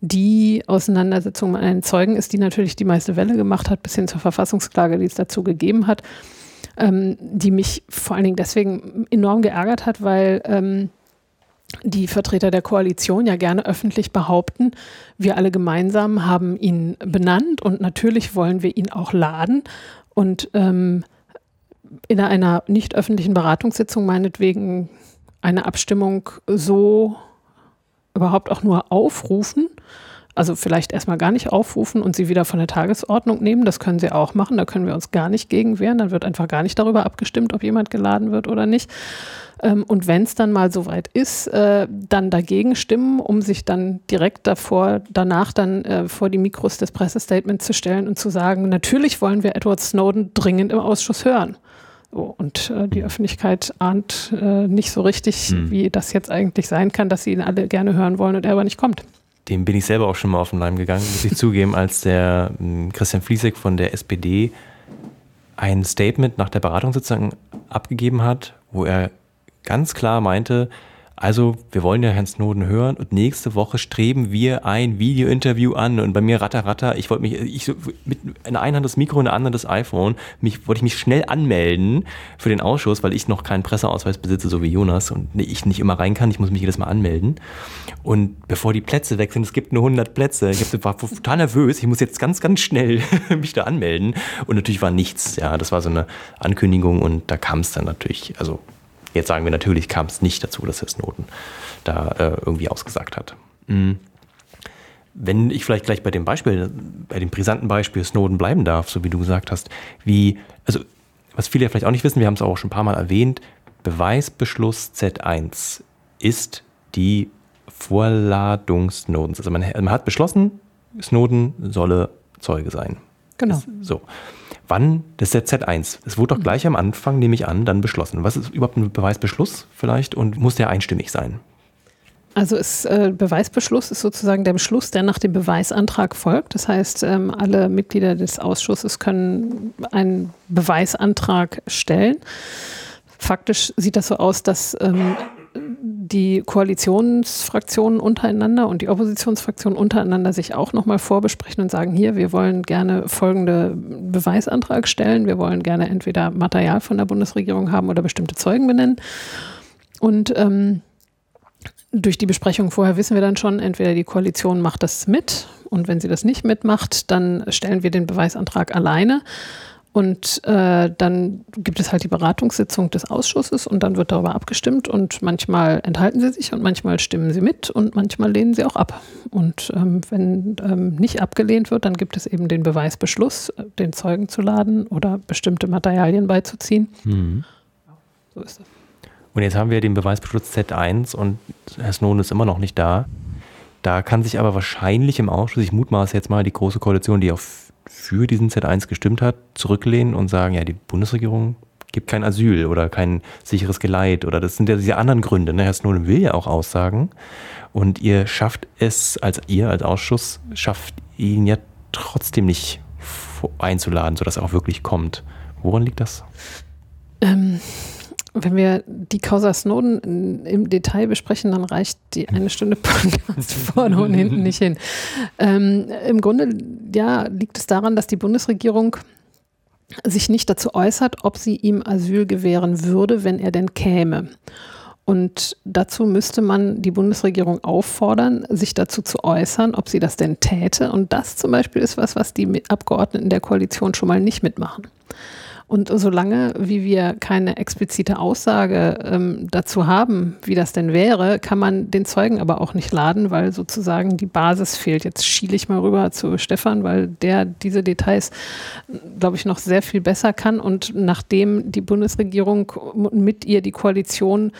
die Auseinandersetzung mit einem Zeugen ist, die natürlich die meiste Welle gemacht hat, bis hin zur Verfassungsklage, die es dazu gegeben hat, ähm, die mich vor allen Dingen deswegen enorm geärgert hat, weil ähm, die Vertreter der Koalition ja gerne öffentlich behaupten, wir alle gemeinsam haben ihn benannt und natürlich wollen wir ihn auch laden. Und ähm, in einer nicht öffentlichen Beratungssitzung meinetwegen eine Abstimmung so überhaupt auch nur aufrufen, Also vielleicht erstmal gar nicht aufrufen und sie wieder von der Tagesordnung nehmen. Das können sie auch machen. Da können wir uns gar nicht gegen wehren. Dann wird einfach gar nicht darüber abgestimmt, ob jemand geladen wird oder nicht. Ähm, und wenn es dann mal soweit ist, äh, dann dagegen stimmen, um sich dann direkt davor, danach dann äh, vor die Mikros des Pressestatements zu stellen und zu sagen, natürlich wollen wir Edward Snowden dringend im Ausschuss hören. Und äh, die Öffentlichkeit ahnt äh, nicht so richtig, hm. wie das jetzt eigentlich sein kann, dass sie ihn alle gerne hören wollen und er aber nicht kommt. Dem bin ich selber auch schon mal auf den Leim gegangen, muss ich zugeben, als der äh, Christian Fliesek von der SPD ein Statement nach der Beratung sozusagen abgegeben hat, wo er ganz klar meinte, also, wir wollen ja Herrn Snowden hören und nächste Woche streben wir ein Video-Interview an und bei mir ratter ratter, ich wollte mich, ich so, mit einer Hand das Mikro, in der anderen das iPhone, mich, wollte ich mich schnell anmelden für den Ausschuss, weil ich noch keinen Presseausweis besitze, so wie Jonas und ich nicht immer rein kann, ich muss mich jedes Mal anmelden. Und bevor die Plätze weg sind, es gibt nur 100 Plätze, ich war total nervös, ich muss jetzt ganz, ganz schnell mich da anmelden. Und natürlich war nichts, ja, das war so eine Ankündigung und da kam es dann natürlich, also Jetzt sagen wir natürlich, kam es nicht dazu, dass Herr Snowden da äh, irgendwie ausgesagt hat. Mhm. Wenn ich vielleicht gleich bei dem Beispiel, bei dem brisanten Beispiel Snowden bleiben darf, so wie du gesagt hast, wie, also was viele ja vielleicht auch nicht wissen, wir haben es auch schon ein paar Mal erwähnt, Beweisbeschluss Z1 ist die Vorladung Snowdens. Also man, man hat beschlossen, Snowden solle Zeuge sein. Genau. So. Wann, das ist der Z1. Es wurde doch gleich am Anfang, nehme ich an, dann beschlossen. Was ist überhaupt ein Beweisbeschluss vielleicht und muss der einstimmig sein? Also ist, äh, Beweisbeschluss ist sozusagen der Beschluss, der nach dem Beweisantrag folgt. Das heißt, ähm, alle Mitglieder des Ausschusses können einen Beweisantrag stellen. Faktisch sieht das so aus, dass ähm, die Koalitionsfraktionen untereinander und die Oppositionsfraktionen untereinander sich auch nochmal vorbesprechen und sagen, hier, wir wollen gerne folgende Beweisantrag stellen, wir wollen gerne entweder Material von der Bundesregierung haben oder bestimmte Zeugen benennen. Und ähm, durch die Besprechung vorher wissen wir dann schon, entweder die Koalition macht das mit und wenn sie das nicht mitmacht, dann stellen wir den Beweisantrag alleine. Und äh, dann gibt es halt die Beratungssitzung des Ausschusses und dann wird darüber abgestimmt und manchmal enthalten sie sich und manchmal stimmen sie mit und manchmal lehnen sie auch ab. Und ähm, wenn ähm, nicht abgelehnt wird, dann gibt es eben den Beweisbeschluss, äh, den Zeugen zu laden oder bestimmte Materialien beizuziehen. Mhm. So ist das. Und jetzt haben wir den Beweisbeschluss Z1 und Herr Snowden ist immer noch nicht da. Da kann sich aber wahrscheinlich im Ausschuss, ich mutmaße jetzt mal, die Große Koalition, die auf für diesen Z1 gestimmt hat, zurücklehnen und sagen, ja, die Bundesregierung gibt kein Asyl oder kein sicheres Geleit oder das sind ja diese anderen Gründe. Ne? Herr Snowden will ja auch aussagen und ihr schafft es, als ihr als Ausschuss, schafft ihn ja trotzdem nicht einzuladen, sodass er auch wirklich kommt. Woran liegt das? Ähm, wenn wir die Causa Snowden im Detail besprechen, dann reicht die eine Stunde Podcast vorne und hinten nicht hin. Ähm, Im Grunde ja, liegt es daran, dass die Bundesregierung sich nicht dazu äußert, ob sie ihm Asyl gewähren würde, wenn er denn käme. Und dazu müsste man die Bundesregierung auffordern, sich dazu zu äußern, ob sie das denn täte. Und das zum Beispiel ist was, was die Abgeordneten der Koalition schon mal nicht mitmachen. Und solange, wie wir keine explizite Aussage ähm, dazu haben, wie das denn wäre, kann man den Zeugen aber auch nicht laden, weil sozusagen die Basis fehlt. Jetzt schiele ich mal rüber zu Stefan, weil der diese Details, glaube ich, noch sehr viel besser kann. Und nachdem die Bundesregierung mit ihr die Koalition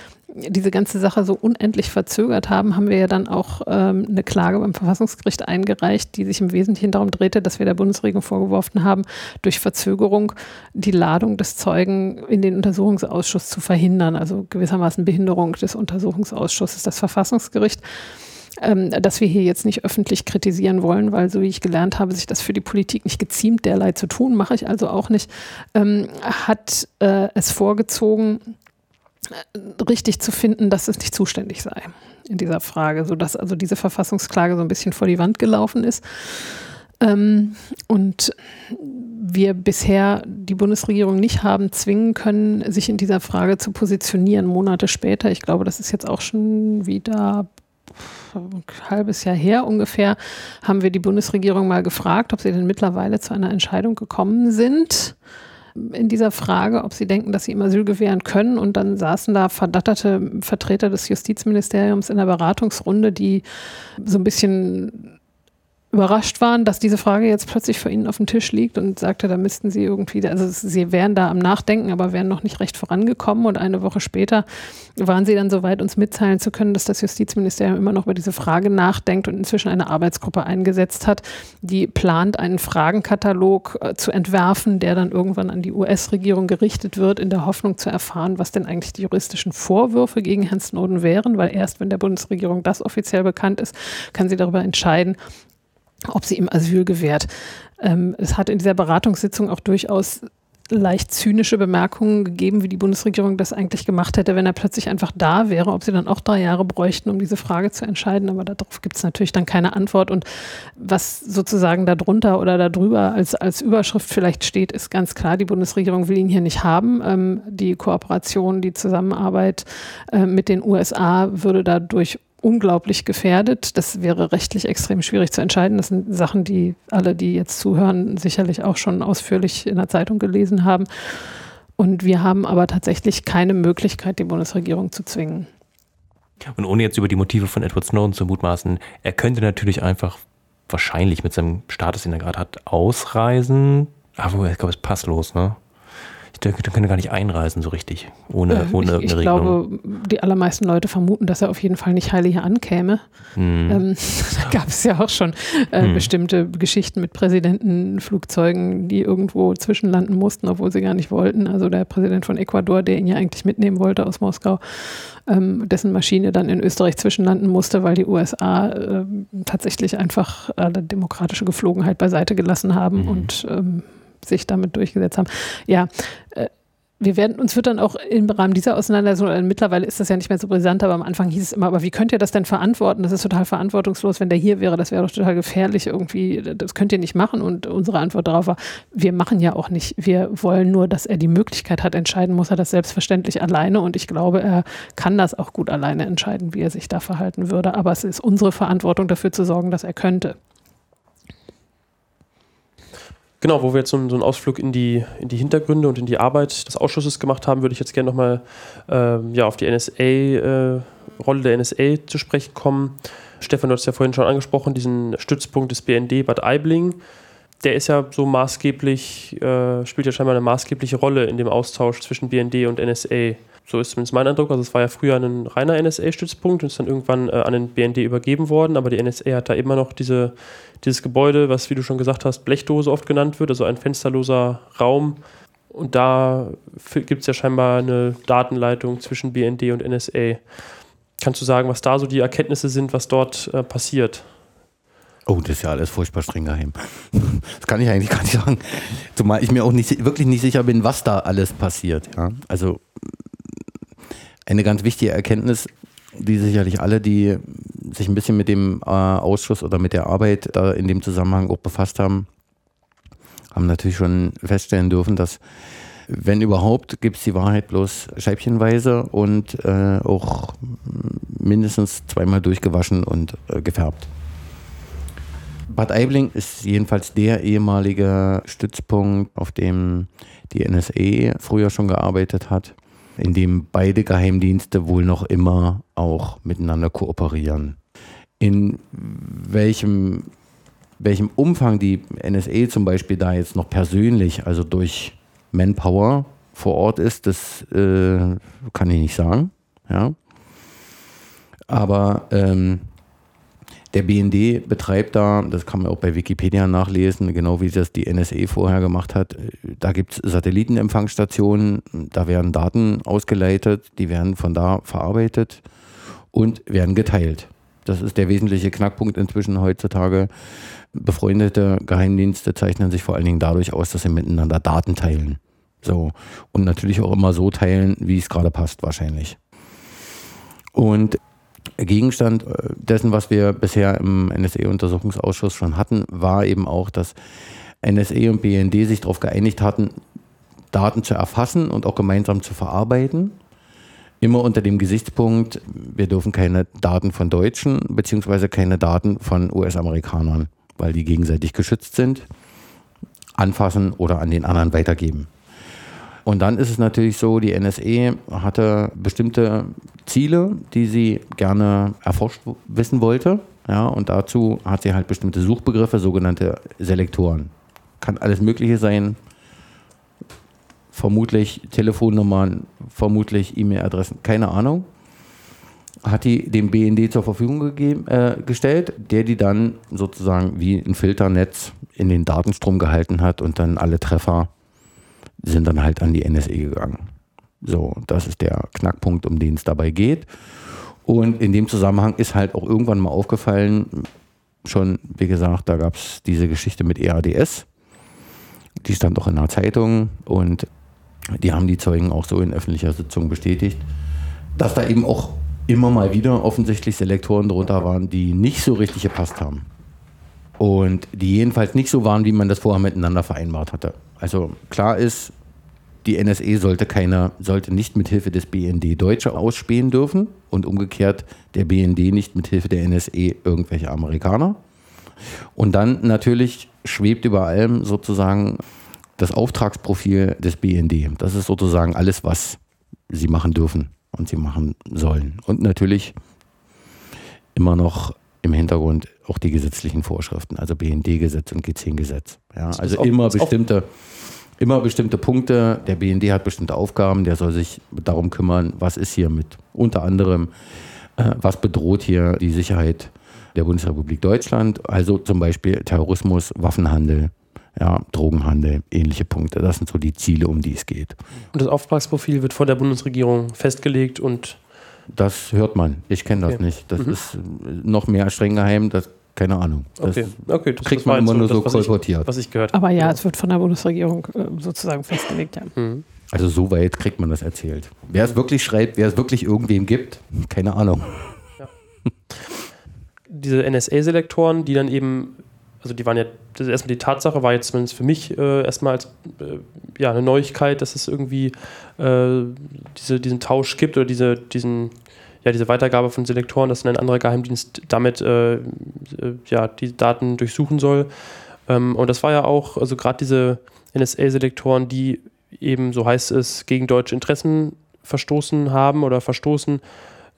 diese ganze Sache so unendlich verzögert haben, haben wir ja dann auch ähm, eine Klage beim Verfassungsgericht eingereicht, die sich im Wesentlichen darum drehte, dass wir der Bundesregierung vorgeworfen haben, durch Verzögerung die Ladung des Zeugen in den Untersuchungsausschuss zu verhindern, also gewissermaßen Behinderung des Untersuchungsausschusses. Das Verfassungsgericht ähm, dass wir hier jetzt nicht öffentlich kritisieren wollen, weil so wie ich gelernt habe, sich das für die Politik nicht geziemt, derlei zu tun, mache ich also auch nicht, ähm, hat äh, es vorgezogen, richtig zu finden, dass es nicht zuständig sei in dieser Frage, sodass also diese Verfassungsklage so ein bisschen vor die Wand gelaufen ist. Ähm, und wir bisher die Bundesregierung nicht haben zwingen können, sich in dieser Frage zu positionieren, Monate später. Ich glaube, das ist jetzt auch schon wieder ein halbes Jahr her ungefähr, haben wir die Bundesregierung mal gefragt, ob sie denn mittlerweile zu einer Entscheidung gekommen sind in dieser Frage, ob sie denken, dass sie ihm Asyl gewähren können. Und dann saßen da verdatterte Vertreter des Justizministeriums in der Beratungsrunde, die so ein bisschen überrascht waren, dass diese Frage jetzt plötzlich vor Ihnen auf dem Tisch liegt und sagte, da müssten Sie irgendwie, also Sie wären da am Nachdenken, aber wären noch nicht recht vorangekommen. Und eine Woche später waren Sie dann so weit, uns mitteilen zu können, dass das Justizministerium immer noch über diese Frage nachdenkt und inzwischen eine Arbeitsgruppe eingesetzt hat, die plant, einen Fragenkatalog äh, zu entwerfen, der dann irgendwann an die US-Regierung gerichtet wird, in der Hoffnung zu erfahren, was denn eigentlich die juristischen Vorwürfe gegen Herrn Snowden wären, weil erst wenn der Bundesregierung das offiziell bekannt ist, kann sie darüber entscheiden, ob sie ihm Asyl gewährt. Ähm, es hat in dieser Beratungssitzung auch durchaus leicht zynische Bemerkungen gegeben, wie die Bundesregierung das eigentlich gemacht hätte, wenn er plötzlich einfach da wäre, ob sie dann auch drei Jahre bräuchten, um diese Frage zu entscheiden. Aber darauf gibt es natürlich dann keine Antwort. Und was sozusagen darunter oder darüber als, als Überschrift vielleicht steht, ist ganz klar, die Bundesregierung will ihn hier nicht haben. Ähm, die Kooperation, die Zusammenarbeit äh, mit den USA würde dadurch unglaublich gefährdet. Das wäre rechtlich extrem schwierig zu entscheiden. Das sind Sachen, die alle, die jetzt zuhören, sicherlich auch schon ausführlich in der Zeitung gelesen haben. Und wir haben aber tatsächlich keine Möglichkeit, die Bundesregierung zu zwingen. Und ohne jetzt über die Motive von Edward Snowden zu mutmaßen, er könnte natürlich einfach wahrscheinlich mit seinem Status, den er gerade hat, ausreisen. Aber ich glaube, es ist passlos, ne? Der, der könnte gar nicht einreisen so richtig, ohne, äh, ohne ich, ich glaube, die allermeisten Leute vermuten, dass er auf jeden Fall nicht heilig hier ankäme. Hm. Ähm, da gab es ja auch schon äh, hm. bestimmte Geschichten mit Präsidentenflugzeugen, die irgendwo zwischenlanden mussten, obwohl sie gar nicht wollten. Also der Präsident von Ecuador, der ihn ja eigentlich mitnehmen wollte aus Moskau, ähm, dessen Maschine dann in Österreich zwischenlanden musste, weil die USA äh, tatsächlich einfach alle demokratische Geflogenheit beiseite gelassen haben mhm. und ähm, sich damit durchgesetzt haben. Ja, äh, wir werden, uns wird dann auch im Rahmen dieser Auseinandersetzung, äh, mittlerweile ist das ja nicht mehr so brisant, aber am Anfang hieß es immer, aber wie könnt ihr das denn verantworten? Das ist total verantwortungslos, wenn der hier wäre, das wäre doch total gefährlich irgendwie, das könnt ihr nicht machen. Und unsere Antwort darauf war, wir machen ja auch nicht, wir wollen nur, dass er die Möglichkeit hat, entscheiden muss er das selbstverständlich alleine und ich glaube, er kann das auch gut alleine entscheiden, wie er sich da verhalten würde. Aber es ist unsere Verantwortung dafür zu sorgen, dass er könnte. Genau, wo wir jetzt so, einen, Ausflug in die, in die Hintergründe und in die Arbeit des Ausschusses gemacht haben, würde ich jetzt gerne nochmal ähm, ja, auf die NSA-Rolle äh, der NSA zu sprechen kommen. Stefan, du hast ja vorhin schon angesprochen, diesen Stützpunkt des BND Bad Aibling. Der ist ja so maßgeblich, äh, spielt ja scheinbar eine maßgebliche Rolle in dem Austausch zwischen BND und NSA. So ist zumindest mein Eindruck. Also es war ja früher ein reiner NSA-Stützpunkt und ist dann irgendwann äh, an den BND übergeben worden, aber die NSA hat da immer noch diese, dieses Gebäude, was, wie du schon gesagt hast, Blechdose oft genannt wird, also ein fensterloser Raum. Und da gibt es ja scheinbar eine Datenleitung zwischen BND und NSA. Kannst du sagen, was da so die Erkenntnisse sind, was dort äh, passiert? Oh, das ist ja alles furchtbar streng geheim. Das kann ich eigentlich gar nicht sagen. Zumal ich mir auch nicht, wirklich nicht sicher bin, was da alles passiert. Ja? Also eine ganz wichtige Erkenntnis, die sicherlich alle, die sich ein bisschen mit dem äh, Ausschuss oder mit der Arbeit da in dem Zusammenhang auch befasst haben, haben natürlich schon feststellen dürfen, dass wenn überhaupt, gibt es die Wahrheit bloß scheibchenweise und äh, auch mindestens zweimal durchgewaschen und äh, gefärbt. Bad Aibling ist jedenfalls der ehemalige Stützpunkt, auf dem die NSA früher schon gearbeitet hat in dem beide Geheimdienste wohl noch immer auch miteinander kooperieren. In welchem, welchem Umfang die NSA zum Beispiel da jetzt noch persönlich, also durch Manpower vor Ort ist, das äh, kann ich nicht sagen. Ja. Aber ähm, der BND betreibt da, das kann man auch bei Wikipedia nachlesen, genau wie das die NSA vorher gemacht hat. Da gibt es Satellitenempfangsstationen, da werden Daten ausgeleitet, die werden von da verarbeitet und werden geteilt. Das ist der wesentliche Knackpunkt inzwischen heutzutage. Befreundete Geheimdienste zeichnen sich vor allen Dingen dadurch aus, dass sie miteinander Daten teilen. So. Und natürlich auch immer so teilen, wie es gerade passt, wahrscheinlich. Und Gegenstand äh, dessen, was wir bisher im NSA-Untersuchungsausschuss schon hatten, war eben auch, dass NSA und BND sich darauf geeinigt hatten, Daten zu erfassen und auch gemeinsam zu verarbeiten. Immer unter dem Gesichtspunkt, wir dürfen keine Daten von Deutschen beziehungsweise keine Daten von US-Amerikanern, weil die gegenseitig geschützt sind, anfassen oder an den anderen weitergeben. Und dann ist es natürlich so, die NSE hatte bestimmte Ziele, die sie gerne erforscht wissen wollte. Ja, und dazu hat sie halt bestimmte Suchbegriffe, sogenannte Selektoren. Kann alles Mögliche sein. Vermutlich Telefonnummern, vermutlich E-Mail-Adressen, keine Ahnung. Hat die dem BND zur Verfügung gegeben, äh, gestellt, der die dann sozusagen wie ein Filternetz in den Datenstrom gehalten hat und dann alle Treffer sind dann halt an die NSE gegangen. So, das ist der Knackpunkt, um den es dabei geht. Und in dem Zusammenhang ist halt auch irgendwann mal aufgefallen, schon, wie gesagt, da gab es diese Geschichte mit EADS. Die stand auch in der Zeitung und die haben die Zeugen auch so in öffentlicher Sitzung bestätigt, dass da eben auch immer mal wieder offensichtlich Selektoren drunter waren, die nicht so richtig gepasst haben. Und die jedenfalls nicht so waren, wie man das vorher miteinander vereinbart hatte. Also klar ist, die NSE sollte keine, sollte nicht mit Hilfe des BND Deutsche ausspähen dürfen und umgekehrt der BND nicht mit Hilfe der NSE irgendwelche Amerikaner. Und dann natürlich schwebt über allem sozusagen das Auftragsprofil des BND. Das ist sozusagen alles, was sie machen dürfen und sie machen sollen. Und natürlich immer noch im Hintergrund auch die gesetzlichen Vorschriften, also BND-Gesetz und G10-Gesetz. Ja, also immer bestimmte, immer bestimmte Punkte. Der BND hat bestimmte Aufgaben, der soll sich darum kümmern, was ist hier mit unter anderem, äh, was bedroht hier die Sicherheit der Bundesrepublik Deutschland, also zum Beispiel Terrorismus, Waffenhandel, ja, Drogenhandel, ähnliche Punkte. Das sind so die Ziele, um die es geht. Und das Auftragsprofil wird vor der Bundesregierung festgelegt und das hört man. Ich kenne das okay. nicht. Das mhm. ist noch mehr streng geheim. Das, keine Ahnung. Das okay, okay. Das kriegt man immer nur so kolportiert. Was ich gehört Aber ja, es wird von der Bundesregierung äh, sozusagen festgelegt, ja. Mhm. Also so weit kriegt man das erzählt. Wer es wirklich schreibt, wer es wirklich irgendwem gibt, keine Ahnung. Ja. Diese NSA-Selektoren, die dann eben, also die waren ja, das erstmal die Tatsache, war jetzt zumindest für mich äh, erstmal als äh, ja, eine Neuigkeit, dass es irgendwie äh, diese, diesen Tausch gibt oder diese, diesen, ja, diese Weitergabe von Selektoren, dass ein anderer Geheimdienst damit äh, äh, ja, die Daten durchsuchen soll. Ähm, und das war ja auch, also gerade diese NSA-Selektoren, die eben, so heißt es, gegen deutsche Interessen verstoßen haben oder verstoßen,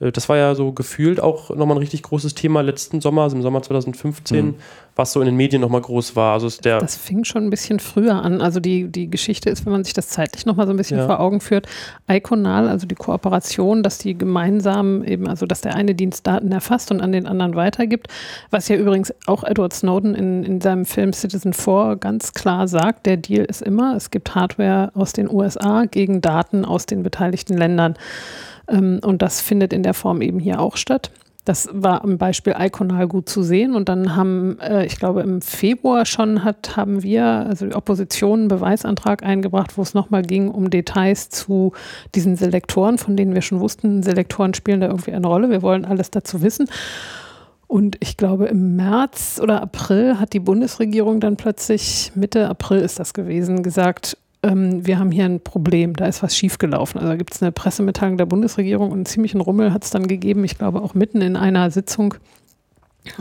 das war ja so gefühlt auch nochmal ein richtig großes Thema letzten Sommer, also im Sommer 2015, mhm. was so in den Medien nochmal groß war. Also der das fing schon ein bisschen früher an. Also die, die Geschichte ist, wenn man sich das zeitlich nochmal so ein bisschen ja. vor Augen führt, Iconal, also die Kooperation, dass die gemeinsam eben, also dass der eine Dienst Daten erfasst und an den anderen weitergibt, was ja übrigens auch Edward Snowden in, in seinem Film Citizen 4 ganz klar sagt, der Deal ist immer, es gibt Hardware aus den USA gegen Daten aus den beteiligten Ländern. Ähm, und das findet in der Form eben hier auch statt. Das war am Beispiel Iconal gut zu sehen. Und dann haben, äh, ich glaube, im Februar schon hat, haben wir, also die Opposition, einen Beweisantrag eingebracht, wo es nochmal ging um Details zu diesen Selektoren, von denen wir schon wussten, Selektoren spielen da irgendwie eine Rolle. Wir wollen alles dazu wissen. Und ich glaube, im März oder April hat die Bundesregierung dann plötzlich, Mitte April ist das gewesen, gesagt, ähm, wir haben hier ein Problem, da ist was schiefgelaufen. Also da gibt es eine Pressemitteilung der Bundesregierung und einen ziemlichen Rummel hat es dann gegeben, ich glaube auch mitten in einer Sitzung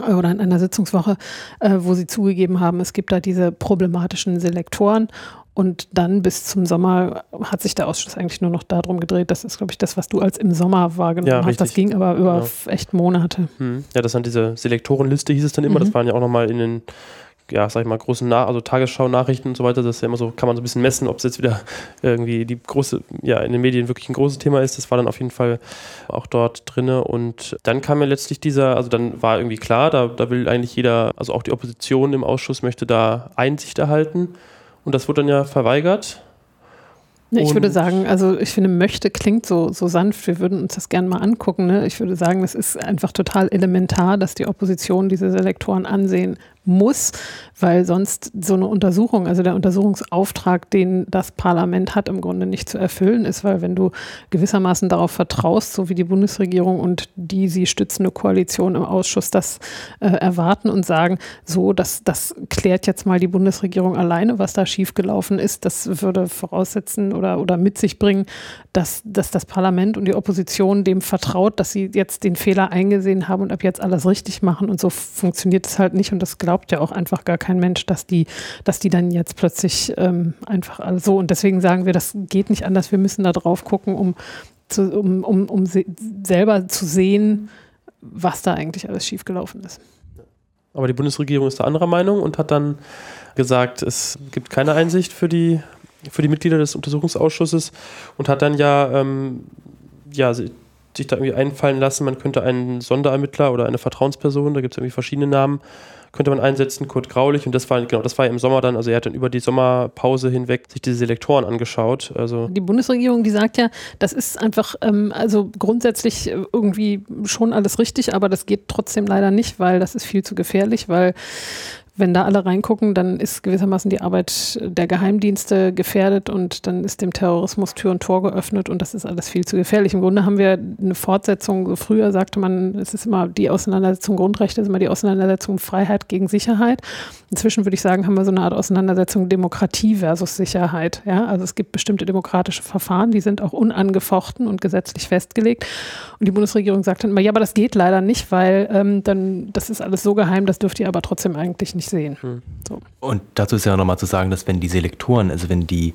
äh, oder in einer Sitzungswoche, äh, wo sie zugegeben haben, es gibt da diese problematischen Selektoren und dann bis zum Sommer hat sich der Ausschuss eigentlich nur noch darum gedreht. Das ist, glaube ich, das, was du als im Sommer wahrgenommen ja, hast. Das ging aber über genau. echt Monate. Hm. Ja, das sind diese Selektorenliste, hieß es dann immer. Mhm. Das waren ja auch nochmal in den ja, sag ich mal, großen Na also Tagesschau-Nachrichten und so weiter, das ist ja immer so, kann man so ein bisschen messen, ob es jetzt wieder irgendwie die große, ja, in den Medien wirklich ein großes Thema ist. Das war dann auf jeden Fall auch dort drinne. Und dann kam ja letztlich dieser, also dann war irgendwie klar, da, da will eigentlich jeder, also auch die Opposition im Ausschuss möchte da Einsicht erhalten. Und das wurde dann ja verweigert. Ne, ich würde sagen, also ich finde, möchte klingt so, so sanft. Wir würden uns das gerne mal angucken. Ne? Ich würde sagen, es ist einfach total elementar, dass die Opposition diese Selektoren ansehen muss, weil sonst so eine Untersuchung, also der Untersuchungsauftrag, den das Parlament hat, im Grunde nicht zu erfüllen ist, weil wenn du gewissermaßen darauf vertraust, so wie die Bundesregierung und die sie stützende Koalition im Ausschuss das äh, erwarten und sagen, so, das, das klärt jetzt mal die Bundesregierung alleine, was da schiefgelaufen ist, das würde voraussetzen oder, oder mit sich bringen, dass, dass das Parlament und die Opposition dem vertraut, dass sie jetzt den Fehler eingesehen haben und ab jetzt alles richtig machen. Und so funktioniert es halt nicht. Und das glaubt ja auch einfach gar kein Mensch, dass die, dass die dann jetzt plötzlich ähm, einfach so. Und deswegen sagen wir, das geht nicht anders, wir müssen da drauf gucken, um, zu, um, um, um selber zu sehen, was da eigentlich alles schiefgelaufen ist. Aber die Bundesregierung ist da anderer Meinung und hat dann gesagt, es gibt keine Einsicht für die, für die Mitglieder des Untersuchungsausschusses und hat dann ja, ähm, ja sich da irgendwie einfallen lassen, man könnte einen Sonderermittler oder eine Vertrauensperson, da gibt es irgendwie verschiedene Namen, könnte man einsetzen, Kurt Graulich. Und das war, genau, das war ja im Sommer dann, also er hat dann über die Sommerpause hinweg sich diese Selektoren angeschaut. Also die Bundesregierung, die sagt ja, das ist einfach, ähm, also grundsätzlich irgendwie schon alles richtig, aber das geht trotzdem leider nicht, weil das ist viel zu gefährlich, weil wenn da alle reingucken, dann ist gewissermaßen die Arbeit der Geheimdienste gefährdet und dann ist dem Terrorismus Tür und Tor geöffnet und das ist alles viel zu gefährlich. Im Grunde haben wir eine Fortsetzung. Früher sagte man, es ist immer die Auseinandersetzung Grundrechte, es ist immer die Auseinandersetzung Freiheit gegen Sicherheit. Inzwischen würde ich sagen, haben wir so eine Art Auseinandersetzung Demokratie versus Sicherheit. Ja, also es gibt bestimmte demokratische Verfahren, die sind auch unangefochten und gesetzlich festgelegt. Und die Bundesregierung sagt dann immer, ja, aber das geht leider nicht, weil ähm, dann das ist alles so geheim, das dürft ihr aber trotzdem eigentlich nicht sehen. Hm. So. Und dazu ist ja nochmal zu sagen, dass wenn die Selektoren, also wenn die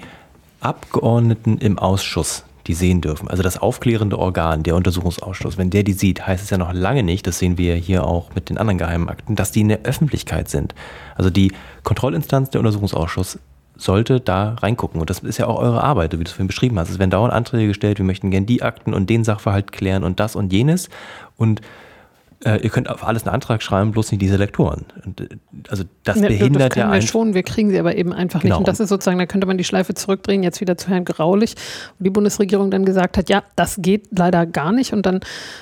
Abgeordneten im Ausschuss die sehen dürfen, also das aufklärende Organ, der Untersuchungsausschuss, wenn der die sieht, heißt es ja noch lange nicht, das sehen wir hier auch mit den anderen geheimen Akten, dass die in der Öffentlichkeit sind. Also die Kontrollinstanz der Untersuchungsausschuss sollte da reingucken. Und das ist ja auch eure Arbeit, wie du es vorhin beschrieben hast. Es werden dauernd Anträge gestellt, wir möchten gerne die Akten und den Sachverhalt klären und das und jenes. Und äh, ihr könnt auf alles einen Antrag schreiben, bloß nicht diese Lektoren. Und, äh, also das ja, behindert das ja wir schon, wir kriegen sie aber eben einfach genau. nicht. Und das ist sozusagen, da könnte man die Schleife zurückdrehen, jetzt wieder zu Herrn Graulich, wo die Bundesregierung dann gesagt hat, ja, das geht leider gar nicht. Und dann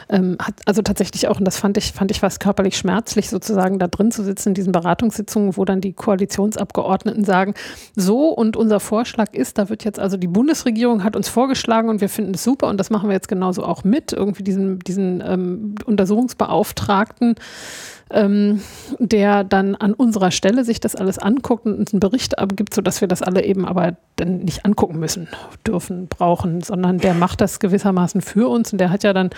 ähm, hat also tatsächlich auch, und das fand ich, fand ich fast körperlich schmerzlich, sozusagen da drin zu sitzen in diesen Beratungssitzungen, wo dann die Koalitionsabgeordneten sagen, so und unser Vorschlag ist, da wird jetzt also die Bundesregierung hat uns vorgeschlagen und wir finden es super und das machen wir jetzt genauso auch mit, irgendwie diesen, diesen ähm, Untersuchungsbeauftragten Beauftragten, ähm, der dann an unserer Stelle sich das alles anguckt und uns einen Bericht abgibt, sodass wir das alle eben aber dann nicht angucken müssen, dürfen, brauchen, sondern der macht das gewissermaßen für uns. Und der hat ja dann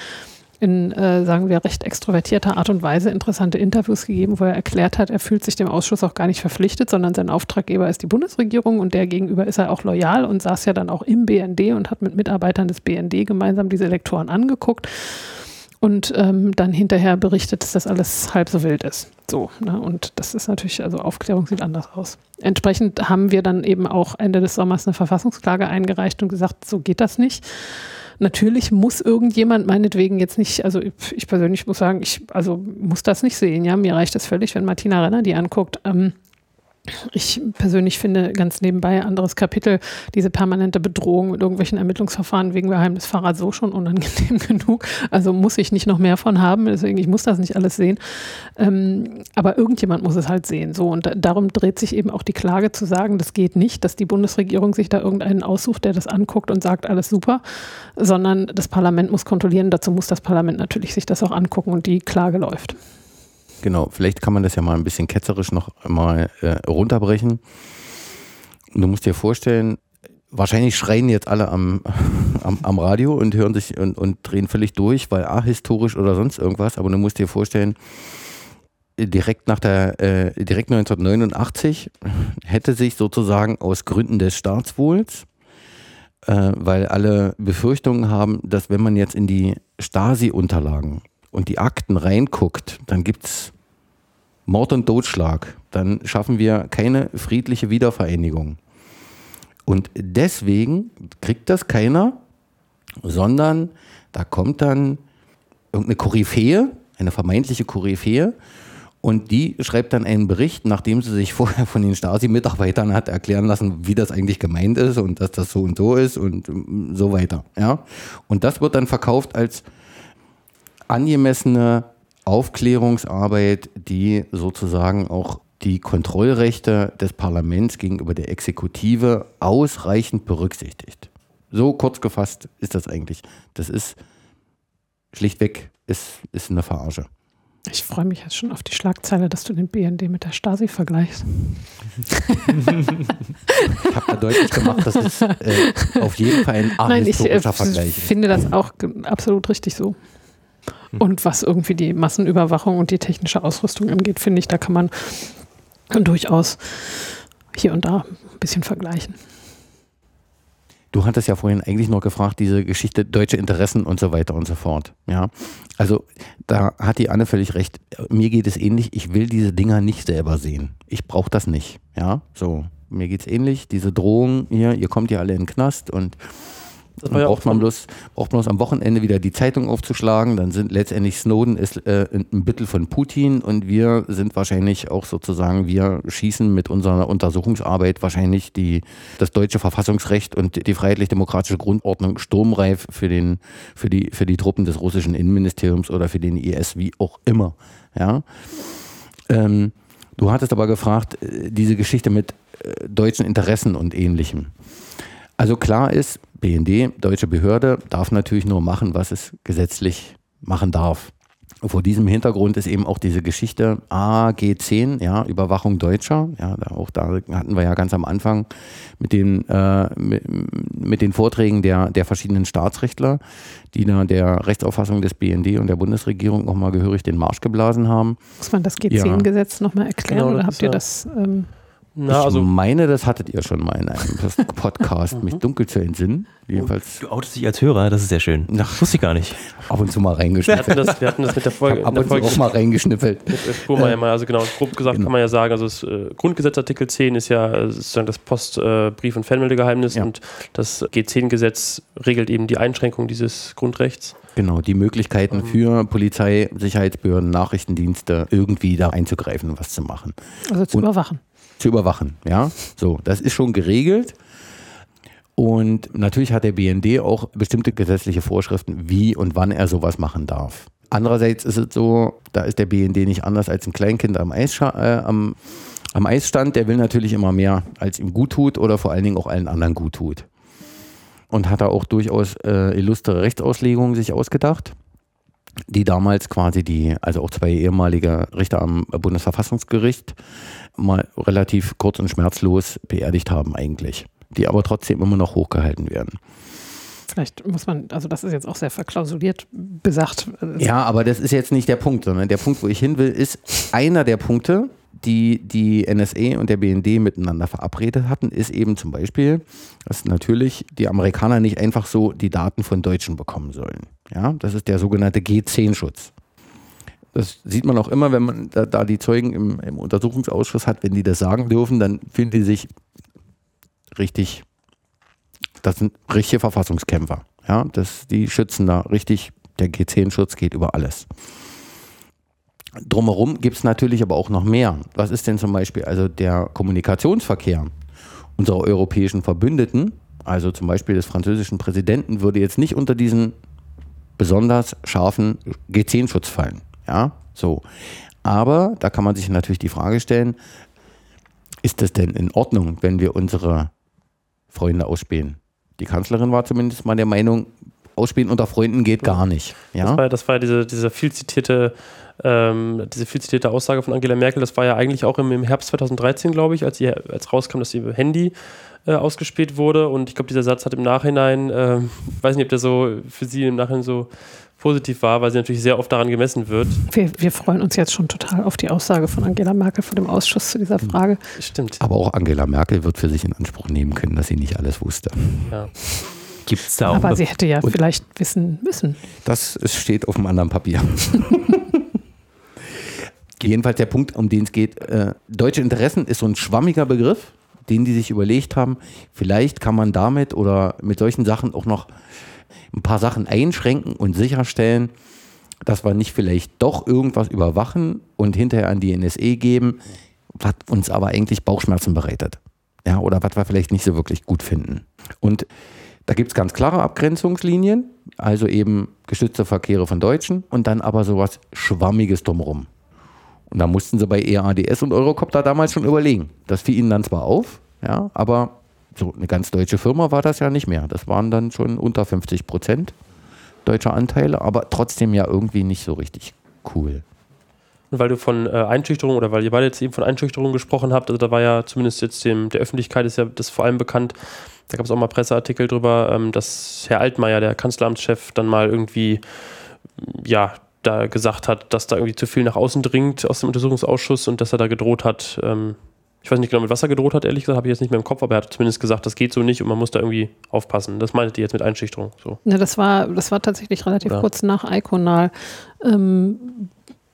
in, äh, sagen wir, recht extrovertierter Art und Weise interessante Interviews gegeben, wo er erklärt hat, er fühlt sich dem Ausschuss auch gar nicht verpflichtet, sondern sein Auftraggeber ist die Bundesregierung und der gegenüber ist er auch loyal und saß ja dann auch im BND und hat mit Mitarbeitern des BND gemeinsam diese Lektoren angeguckt und ähm, dann hinterher berichtet, dass das alles halb so wild ist. So, ne? und das ist natürlich, also Aufklärung sieht anders aus. Entsprechend haben wir dann eben auch Ende des Sommers eine Verfassungsklage eingereicht und gesagt, so geht das nicht. Natürlich muss irgendjemand meinetwegen jetzt nicht, also ich persönlich muss sagen, ich also muss das nicht sehen. Ja, mir reicht das völlig, wenn Martina Renner die anguckt. Ähm, ich persönlich finde ganz nebenbei anderes Kapitel, diese permanente Bedrohung mit irgendwelchen Ermittlungsverfahren wegen Geheimnisverrat so schon unangenehm genug. Also muss ich nicht noch mehr von haben. Deswegen, ich muss das nicht alles sehen. Ähm, aber irgendjemand muss es halt sehen. So, und darum dreht sich eben auch die Klage zu sagen, das geht nicht, dass die Bundesregierung sich da irgendeinen aussucht, der das anguckt und sagt, alles super, sondern das Parlament muss kontrollieren. Dazu muss das Parlament natürlich sich das auch angucken und die Klage läuft. Genau, vielleicht kann man das ja mal ein bisschen ketzerisch noch mal äh, runterbrechen. du musst dir vorstellen, wahrscheinlich schreien jetzt alle am, am, am Radio und hören sich und, und drehen völlig durch, weil A, historisch oder sonst irgendwas, aber du musst dir vorstellen, direkt nach der, äh, direkt 1989 hätte sich sozusagen aus Gründen des Staatswohls, äh, weil alle Befürchtungen haben, dass wenn man jetzt in die Stasi-Unterlagen und die Akten reinguckt, dann gibt es Mord und Totschlag, dann schaffen wir keine friedliche Wiedervereinigung. Und deswegen kriegt das keiner, sondern da kommt dann irgendeine Koryphäe, eine vermeintliche Koryphäe, und die schreibt dann einen Bericht, nachdem sie sich vorher von den Stasi-Mitarbeitern hat erklären lassen, wie das eigentlich gemeint ist und dass das so und so ist und so weiter. Ja? Und das wird dann verkauft als angemessene Aufklärungsarbeit, die sozusagen auch die Kontrollrechte des Parlaments gegenüber der Exekutive ausreichend berücksichtigt. So kurz gefasst ist das eigentlich. Das ist schlichtweg ist, ist eine Verarsche. Ich freue mich jetzt schon auf die Schlagzeile, dass du den BND mit der Stasi vergleichst. ich habe da deutlich gemacht, das ist äh, auf jeden Fall ein ahistorischer Vergleich. Ich finde das auch absolut richtig so. Hm. Und was irgendwie die Massenüberwachung und die technische Ausrüstung angeht, finde ich, da kann man durchaus hier und da ein bisschen vergleichen. du hattest ja vorhin eigentlich noch gefragt, diese Geschichte deutsche Interessen und so weiter und so fort. Ja, also da hat die Anne völlig recht. Mir geht es ähnlich. Ich will diese Dinger nicht selber sehen. Ich brauche das nicht. Ja, so. Mir geht es ähnlich. Diese Drohung hier, ihr kommt ja alle in den Knast und dann braucht man, bloß, braucht man bloß am Wochenende wieder die Zeitung aufzuschlagen. Dann sind letztendlich Snowden ist äh, ein Büttel von Putin und wir sind wahrscheinlich auch sozusagen, wir schießen mit unserer Untersuchungsarbeit wahrscheinlich die, das deutsche Verfassungsrecht und die freiheitlich-demokratische Grundordnung sturmreif für, den, für, die, für die Truppen des russischen Innenministeriums oder für den IS, wie auch immer. Ja? Ähm, du hattest aber gefragt, äh, diese Geschichte mit äh, deutschen Interessen und ähnlichem. Also klar ist, BND, deutsche Behörde, darf natürlich nur machen, was es gesetzlich machen darf. Vor diesem Hintergrund ist eben auch diese Geschichte AG10, ja, Überwachung Deutscher. Ja, auch da hatten wir ja ganz am Anfang mit den, äh, mit, mit, den Vorträgen der, der verschiedenen Staatsrechtler, die da der Rechtsauffassung des BND und der Bundesregierung nochmal gehörig den Marsch geblasen haben. Muss man das G10-Gesetz ja. nochmal erklären genau, oder habt ihr das? Ähm na, ich also meine, das hattet ihr schon mal in einem Podcast, mich dunkel zu entsinnen. Jedenfalls. Du outest dich als Hörer, das ist sehr schön. Ach, wusste ich gar nicht. Ab und zu mal reingeschnippelt. Wir hatten das, wir hatten das mit der Folge. Ab und zu auch mal reingeschnippelt. Mit Spurmeier mal, also genau, grob gesagt genau. kann man ja sagen, also das äh, Grundgesetzartikel 10 ist ja äh, sozusagen das Postbrief- äh, und Fernmeldegeheimnis ja. und das G10-Gesetz regelt eben die Einschränkung dieses Grundrechts. Genau, die Möglichkeiten ähm. für Polizei, Sicherheitsbehörden, Nachrichtendienste irgendwie da einzugreifen und was zu machen. Also zu und, überwachen zu überwachen. Ja, so, das ist schon geregelt. Und natürlich hat der BND auch bestimmte gesetzliche Vorschriften, wie und wann er sowas machen darf. Andererseits ist es so, da ist der BND nicht anders als ein Kleinkind am, Eisscha äh, am, am Eisstand. Der will natürlich immer mehr, als ihm gut tut oder vor allen Dingen auch allen anderen gut tut. Und hat da auch durchaus äh, illustre Rechtsauslegungen sich ausgedacht, die damals quasi die, also auch zwei ehemalige Richter am Bundesverfassungsgericht mal relativ kurz und schmerzlos beerdigt haben eigentlich, die aber trotzdem immer noch hochgehalten werden. Vielleicht muss man, also das ist jetzt auch sehr verklausuliert besagt. Ja, aber das ist jetzt nicht der Punkt, sondern der Punkt, wo ich hin will, ist einer der Punkte, die die NSA und der BND miteinander verabredet hatten, ist eben zum Beispiel, dass natürlich die Amerikaner nicht einfach so die Daten von Deutschen bekommen sollen. Ja, das ist der sogenannte G10-Schutz. Das sieht man auch immer, wenn man da, da die Zeugen im, im, Untersuchungsausschuss hat, wenn die das sagen dürfen, dann fühlen die sich richtig, das sind richtige Verfassungskämpfer. Ja, das, die schützen da richtig, der G10-Schutz geht über alles. Drumherum gibt es natürlich aber auch noch mehr. Was ist denn zum Beispiel also der Kommunikationsverkehr unserer europäischen Verbündeten, also zum Beispiel des französischen Präsidenten, würde jetzt nicht unter diesen besonders scharfen G10-Schutz fallen. Ja, so. Aber da kann man sich natürlich die Frage stellen, ist das denn in Ordnung, wenn wir unsere Freunde ausspähen? Die Kanzlerin war zumindest mal der Meinung, Ausspähen unter Freunden geht gar nicht. Ja? Das war, das war diese, diese viel zitierte ähm, diese viel zitierte Aussage von Angela Merkel, das war ja eigentlich auch im, im Herbst 2013, glaube ich, als, ihr, als rauskam, dass ihr Handy äh, ausgespäht wurde. Und ich glaube, dieser Satz hat im Nachhinein, äh, weiß nicht, ob der so für sie im Nachhinein so positiv war, weil sie natürlich sehr oft daran gemessen wird. Wir, wir, freuen uns jetzt schon total auf die Aussage von Angela Merkel vor dem Ausschuss zu dieser Frage. Stimmt. Aber auch Angela Merkel wird für sich in Anspruch nehmen können, dass sie nicht alles wusste. Ja. Gibt's da auch Aber sie hätte ja vielleicht wissen müssen. Das steht auf einem anderen Papier. Jedenfalls der Punkt, um den es geht. Äh, deutsche Interessen ist so ein schwammiger Begriff, den die sich überlegt haben. Vielleicht kann man damit oder mit solchen Sachen auch noch ein paar Sachen einschränken und sicherstellen, dass wir nicht vielleicht doch irgendwas überwachen und hinterher an die NSE geben, was uns aber eigentlich Bauchschmerzen bereitet. Ja, oder was wir vielleicht nicht so wirklich gut finden. Und da gibt es ganz klare Abgrenzungslinien, also eben geschützte Verkehre von Deutschen und dann aber sowas Schwammiges drumherum. Und da mussten sie bei EADS und Eurocopter damals schon überlegen. Das fiel ihnen dann zwar auf, ja, aber so eine ganz deutsche Firma war das ja nicht mehr. Das waren dann schon unter 50 Prozent deutscher Anteile, aber trotzdem ja irgendwie nicht so richtig cool. Und weil du von äh, Einschüchterung oder weil ihr beide jetzt eben von Einschüchterung gesprochen habt, also da war ja zumindest jetzt dem, der Öffentlichkeit ist ja das vor allem bekannt, da gab es auch mal Presseartikel drüber, ähm, dass Herr Altmaier, der Kanzleramtschef, dann mal irgendwie ja, da gesagt hat, dass da irgendwie zu viel nach außen dringt aus dem Untersuchungsausschuss und dass er da gedroht hat, ähm, Ich weiß nicht genau, mit was er gedroht hat, ehrlich gesagt, habe ich jetzt nicht mehr im Kopf, aber er hat zumindest gesagt, das geht so nicht und man muss da irgendwie aufpassen. Das meintet ihr jetzt mit Einschüchterung. So. Ja, das war, das war tatsächlich relativ ja. kurz nach Iconal. Ähm,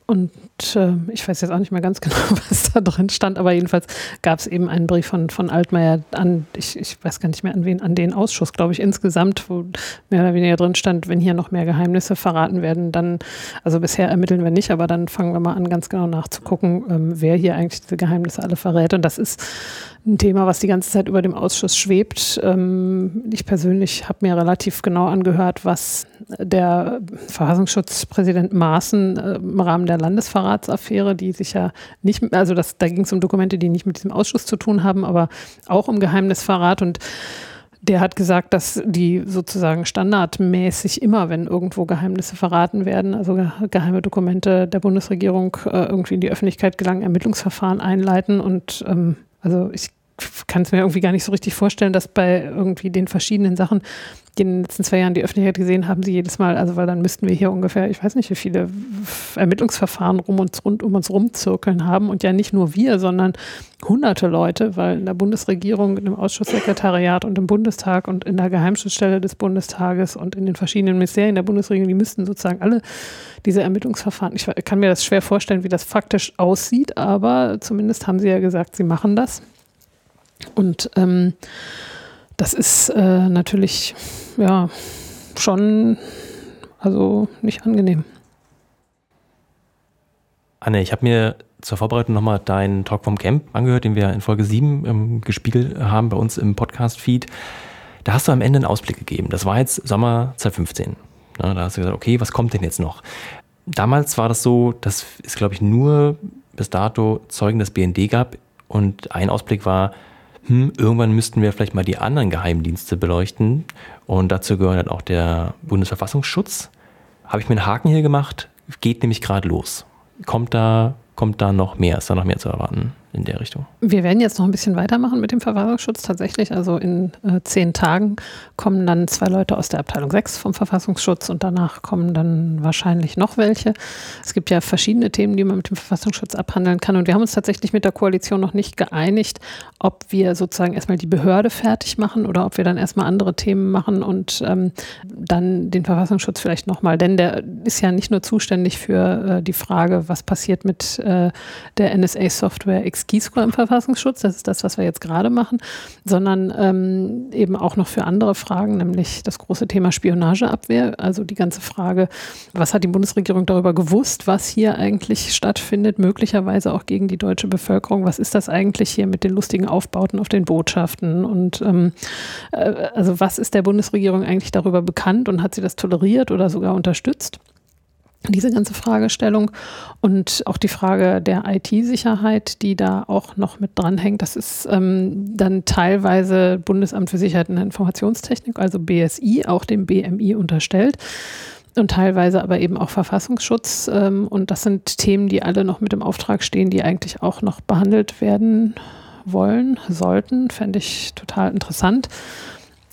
und äh, ich weiß jetzt auch nicht mehr ganz genau, was da drin stand, aber jedenfalls gab es eben einen Brief von, von Altmaier an, ich, ich weiß gar nicht mehr an wen, an den Ausschuss, glaube ich, insgesamt, wo mehr oder weniger drin stand, wenn hier noch mehr Geheimnisse verraten werden, dann, also bisher ermitteln wir nicht, aber dann fangen wir mal an, ganz genau nachzugucken, ähm, wer hier eigentlich diese Geheimnisse alle verrät. Und das ist ein Thema, was die ganze Zeit über dem Ausschuss schwebt. Ähm, ich persönlich habe mir relativ genau angehört, was der Verfassungsschutzpräsident Maaßen äh, im Rahmen der Landesverratsaffäre, die sich ja nicht, also das, da ging es um Dokumente, die nicht mit diesem Ausschuss zu tun haben, aber auch um Geheimnisverrat. Und der hat gesagt, dass die sozusagen standardmäßig immer, wenn irgendwo Geheimnisse verraten werden, also geheime Dokumente der Bundesregierung äh, irgendwie in die Öffentlichkeit gelangen, Ermittlungsverfahren einleiten. Und ähm, also ich kann es mir irgendwie gar nicht so richtig vorstellen, dass bei irgendwie den verschiedenen Sachen, die in den letzten zwei Jahren die Öffentlichkeit gesehen haben, sie jedes Mal, also weil dann müssten wir hier ungefähr, ich weiß nicht, wie viele Ermittlungsverfahren rum uns rund um uns rumzirkeln haben und ja nicht nur wir, sondern hunderte Leute, weil in der Bundesregierung, dem Ausschusssekretariat und im Bundestag und in der Geheimschutzstelle des Bundestages und in den verschiedenen Ministerien der Bundesregierung, die müssten sozusagen alle diese Ermittlungsverfahren, ich kann mir das schwer vorstellen, wie das faktisch aussieht, aber zumindest haben sie ja gesagt, sie machen das. Und ähm, das ist äh, natürlich ja schon also nicht angenehm. Anne, ich habe mir zur Vorbereitung nochmal deinen Talk vom Camp angehört, den wir in Folge 7 ähm, gespiegelt haben bei uns im Podcast-Feed. Da hast du am Ende einen Ausblick gegeben. Das war jetzt Sommer 2015. Ja, da hast du gesagt, okay, was kommt denn jetzt noch? Damals war das so, dass es, glaube ich, nur bis dato Zeugen des BND gab und ein Ausblick war, hm, irgendwann müssten wir vielleicht mal die anderen Geheimdienste beleuchten. Und dazu gehört halt auch der Bundesverfassungsschutz. Habe ich mir einen Haken hier gemacht, geht nämlich gerade los. Kommt da, kommt da noch mehr? Ist da noch mehr zu erwarten? In der Richtung. Wir werden jetzt noch ein bisschen weitermachen mit dem Verfassungsschutz tatsächlich. Also in äh, zehn Tagen kommen dann zwei Leute aus der Abteilung 6 vom Verfassungsschutz und danach kommen dann wahrscheinlich noch welche. Es gibt ja verschiedene Themen, die man mit dem Verfassungsschutz abhandeln kann. Und wir haben uns tatsächlich mit der Koalition noch nicht geeinigt, ob wir sozusagen erstmal die Behörde fertig machen oder ob wir dann erstmal andere Themen machen und ähm, dann den Verfassungsschutz vielleicht nochmal. Denn der ist ja nicht nur zuständig für äh, die Frage, was passiert mit äh, der NSA-Software X Ski-Score im Verfassungsschutz, das ist das, was wir jetzt gerade machen, sondern ähm, eben auch noch für andere Fragen, nämlich das große Thema Spionageabwehr, also die ganze Frage, was hat die Bundesregierung darüber gewusst, was hier eigentlich stattfindet, möglicherweise auch gegen die deutsche Bevölkerung, was ist das eigentlich hier mit den lustigen Aufbauten auf den Botschaften? Und ähm, äh, also was ist der Bundesregierung eigentlich darüber bekannt und hat sie das toleriert oder sogar unterstützt? Diese ganze Fragestellung und auch die Frage der IT-Sicherheit, die da auch noch mit dranhängt. Das ist ähm, dann teilweise Bundesamt für Sicherheit und Informationstechnik, also BSI, auch dem BMI unterstellt und teilweise aber eben auch Verfassungsschutz. Ähm, und das sind Themen, die alle noch mit im Auftrag stehen, die eigentlich auch noch behandelt werden wollen, sollten. Fände ich total interessant.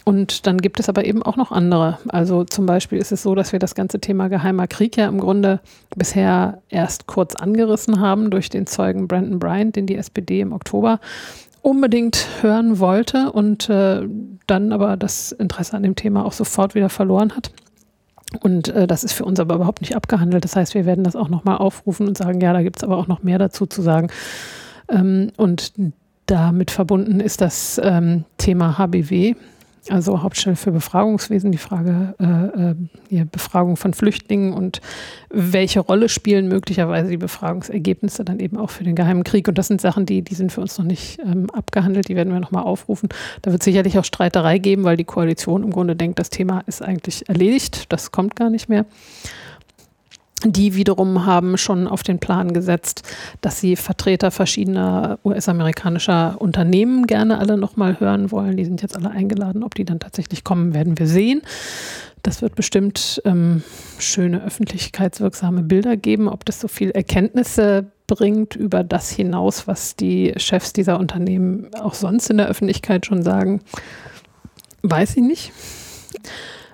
Und dann gibt es aber eben auch noch andere. Also zum Beispiel ist es so, dass wir das ganze Thema geheimer Krieg ja im Grunde bisher erst kurz angerissen haben durch den Zeugen Brandon Bryant, den die SPD im Oktober unbedingt hören wollte und äh, dann aber das Interesse an dem Thema auch sofort wieder verloren hat. Und äh, das ist für uns aber überhaupt nicht abgehandelt. Das heißt, wir werden das auch nochmal aufrufen und sagen, ja, da gibt es aber auch noch mehr dazu zu sagen. Ähm, und damit verbunden ist das ähm, Thema HBW, also Hauptstelle für Befragungswesen, die Frage äh, äh, Befragung von Flüchtlingen und welche Rolle spielen möglicherweise die Befragungsergebnisse dann eben auch für den Geheimen Krieg. Und das sind Sachen, die, die sind für uns noch nicht ähm, abgehandelt, die werden wir nochmal aufrufen. Da wird sicherlich auch Streiterei geben, weil die Koalition im Grunde denkt, das Thema ist eigentlich erledigt, das kommt gar nicht mehr. Die wiederum haben schon auf den Plan gesetzt, dass sie Vertreter verschiedener US-amerikanischer Unternehmen gerne alle nochmal hören wollen. Die sind jetzt alle eingeladen. Ob die dann tatsächlich kommen, werden wir sehen. Das wird bestimmt ähm, schöne öffentlichkeitswirksame Bilder geben. Ob das so viel Erkenntnisse bringt über das hinaus, was die Chefs dieser Unternehmen auch sonst in der Öffentlichkeit schon sagen, weiß ich nicht.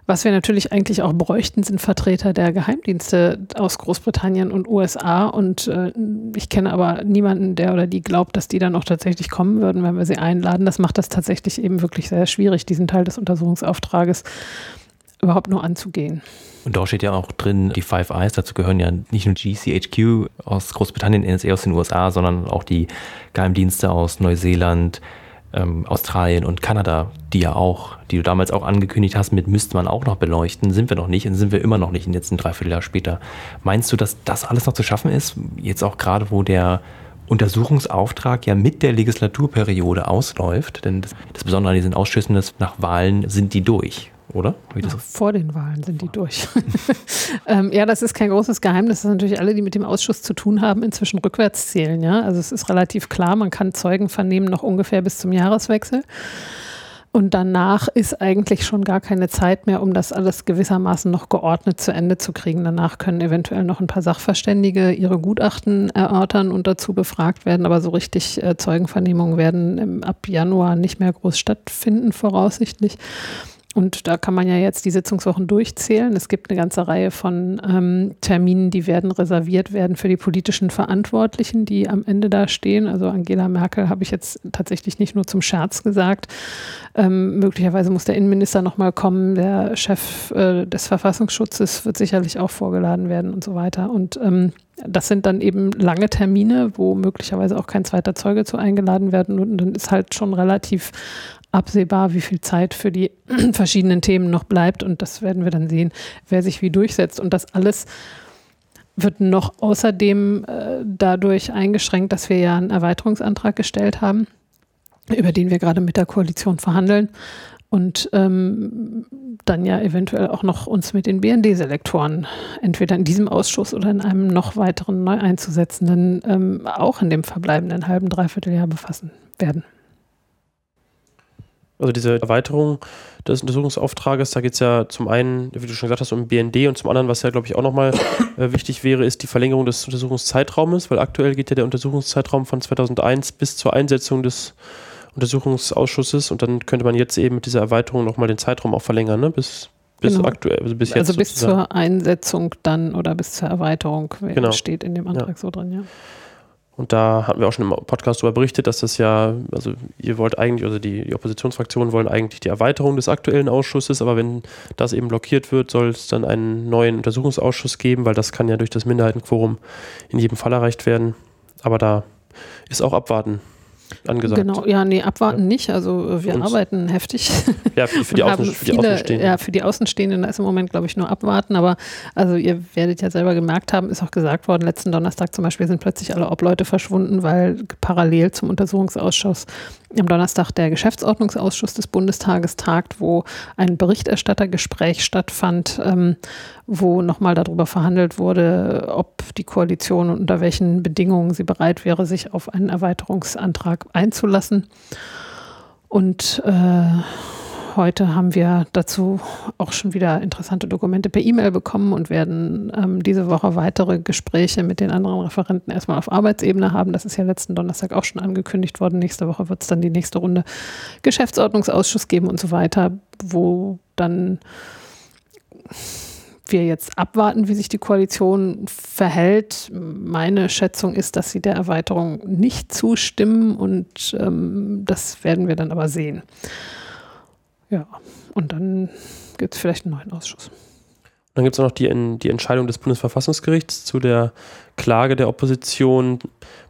Was wir natürlich eigentlich auch bräuchten, sind Vertreter der Geheimdienste aus Großbritannien und USA. Und äh, ich kenne aber niemanden, der oder die glaubt, dass die dann auch tatsächlich kommen würden, wenn wir sie einladen. Das macht das tatsächlich eben wirklich sehr schwierig, diesen Teil des Untersuchungsauftrages überhaupt nur anzugehen. Und da steht ja auch drin, die Five Eyes, dazu gehören ja nicht nur GCHQ aus Großbritannien, NSA aus den USA, sondern auch die Geheimdienste aus Neuseeland, ähm, Australien und Kanada, die ja auch, die du damals auch angekündigt hast, mit müsste man auch noch beleuchten, sind wir noch nicht und sind wir immer noch nicht, jetzt ein Dreivierteljahr später. Meinst du, dass das alles noch zu schaffen ist? Jetzt auch gerade, wo der Untersuchungsauftrag ja mit der Legislaturperiode ausläuft, denn das, das Besondere an diesen Ausschüssen ist, nach Wahlen sind die durch oder? Ja, vor den Wahlen sind die durch. ähm, ja, das ist kein großes Geheimnis, dass natürlich alle, die mit dem Ausschuss zu tun haben, inzwischen rückwärts zählen. Ja? Also es ist relativ klar, man kann Zeugen vernehmen noch ungefähr bis zum Jahreswechsel. Und danach ist eigentlich schon gar keine Zeit mehr, um das alles gewissermaßen noch geordnet zu Ende zu kriegen. Danach können eventuell noch ein paar Sachverständige ihre Gutachten erörtern und dazu befragt werden. Aber so richtig äh, Zeugenvernehmungen werden ab Januar nicht mehr groß stattfinden, voraussichtlich. Und da kann man ja jetzt die Sitzungswochen durchzählen. Es gibt eine ganze Reihe von ähm, Terminen, die werden reserviert werden für die politischen Verantwortlichen, die am Ende da stehen. Also Angela Merkel habe ich jetzt tatsächlich nicht nur zum Scherz gesagt. Ähm, möglicherweise muss der Innenminister nochmal kommen. Der Chef äh, des Verfassungsschutzes wird sicherlich auch vorgeladen werden und so weiter. Und ähm, das sind dann eben lange Termine, wo möglicherweise auch kein zweiter Zeuge zu eingeladen werden. Und dann ist halt schon relativ absehbar, wie viel Zeit für die verschiedenen Themen noch bleibt. Und das werden wir dann sehen, wer sich wie durchsetzt. Und das alles wird noch außerdem äh, dadurch eingeschränkt, dass wir ja einen Erweiterungsantrag gestellt haben, über den wir gerade mit der Koalition verhandeln. Und ähm, dann ja eventuell auch noch uns mit den BND-Selektoren entweder in diesem Ausschuss oder in einem noch weiteren neu einzusetzenden ähm, auch in dem verbleibenden halben, dreiviertel Jahr befassen werden. Also diese Erweiterung des Untersuchungsauftrages, da geht es ja zum einen, wie du schon gesagt hast, um BND und zum anderen, was ja, glaube ich, auch nochmal äh, wichtig wäre, ist die Verlängerung des Untersuchungszeitraumes, weil aktuell geht ja der Untersuchungszeitraum von 2001 bis zur Einsetzung des Untersuchungsausschusses und dann könnte man jetzt eben mit dieser Erweiterung nochmal den Zeitraum auch verlängern, ne? bis, bis genau. aktuell, also bis jetzt. Also bis sozusagen. zur Einsetzung dann oder bis zur Erweiterung genau. steht in dem Antrag ja. so drin, ja. Und da hatten wir auch schon im Podcast darüber berichtet, dass das ja, also ihr wollt eigentlich, also die, die Oppositionsfraktionen wollen eigentlich die Erweiterung des aktuellen Ausschusses, aber wenn das eben blockiert wird, soll es dann einen neuen Untersuchungsausschuss geben, weil das kann ja durch das Minderheitenquorum in jedem Fall erreicht werden. Aber da ist auch abwarten angesagt. Genau, ja, nee, abwarten ja. nicht. Also äh, wir Uns. arbeiten heftig. Ja, für, für die, Außen, für viele, die Außenstehenden. Ja, für die Außenstehenden ist im Moment, glaube ich, nur abwarten. Aber also ihr werdet ja selber gemerkt haben, ist auch gesagt worden, letzten Donnerstag zum Beispiel sind plötzlich alle Obleute verschwunden, weil parallel zum Untersuchungsausschuss am Donnerstag der Geschäftsordnungsausschuss des Bundestages tagt, wo ein Berichterstattergespräch stattfand, ähm, wo nochmal darüber verhandelt wurde, ob die Koalition und unter welchen Bedingungen sie bereit wäre, sich auf einen Erweiterungsantrag einzulassen. Und äh, heute haben wir dazu auch schon wieder interessante Dokumente per E-Mail bekommen und werden ähm, diese Woche weitere Gespräche mit den anderen Referenten erstmal auf Arbeitsebene haben. Das ist ja letzten Donnerstag auch schon angekündigt worden. Nächste Woche wird es dann die nächste Runde Geschäftsordnungsausschuss geben und so weiter, wo dann wir jetzt abwarten, wie sich die Koalition verhält. Meine Schätzung ist, dass sie der Erweiterung nicht zustimmen und ähm, das werden wir dann aber sehen. Ja, und dann gibt es vielleicht einen neuen Ausschuss. Dann gibt es noch die, die Entscheidung des Bundesverfassungsgerichts zu der Klage der Opposition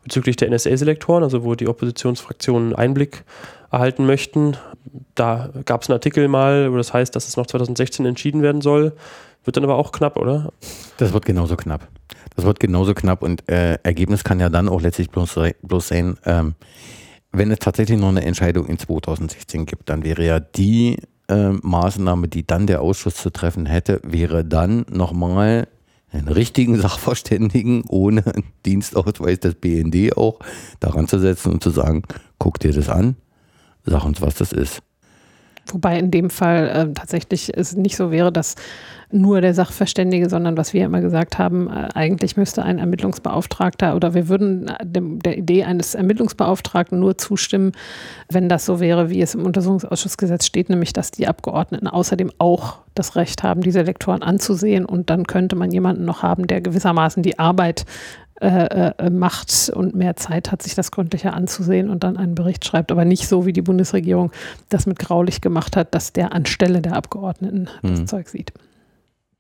bezüglich der NSA-Selektoren, also wo die Oppositionsfraktionen Einblick erhalten möchten. Da gab es einen Artikel mal, wo das heißt, dass es noch 2016 entschieden werden soll. Wird dann aber auch knapp, oder? Das wird genauso knapp. Das wird genauso knapp und äh, Ergebnis kann ja dann auch letztlich bloß, bloß sein, ähm, wenn es tatsächlich noch eine Entscheidung in 2016 gibt, dann wäre ja die äh, Maßnahme, die dann der Ausschuss zu treffen hätte, wäre dann nochmal einen richtigen Sachverständigen ohne Dienstausweis des BND auch daran zu setzen und zu sagen, guck dir das an, sag uns, was das ist. Wobei in dem Fall äh, tatsächlich es nicht so wäre, dass nur der Sachverständige, sondern was wir immer gesagt haben, äh, eigentlich müsste ein Ermittlungsbeauftragter oder wir würden äh, dem, der Idee eines Ermittlungsbeauftragten nur zustimmen, wenn das so wäre, wie es im Untersuchungsausschussgesetz steht, nämlich dass die Abgeordneten außerdem auch das Recht haben, diese Lektoren anzusehen. Und dann könnte man jemanden noch haben, der gewissermaßen die Arbeit äh, äh, macht und mehr Zeit hat, sich das gründlicher anzusehen und dann einen Bericht schreibt, aber nicht so, wie die Bundesregierung das mit Graulich gemacht hat, dass der anstelle der Abgeordneten das hm. Zeug sieht.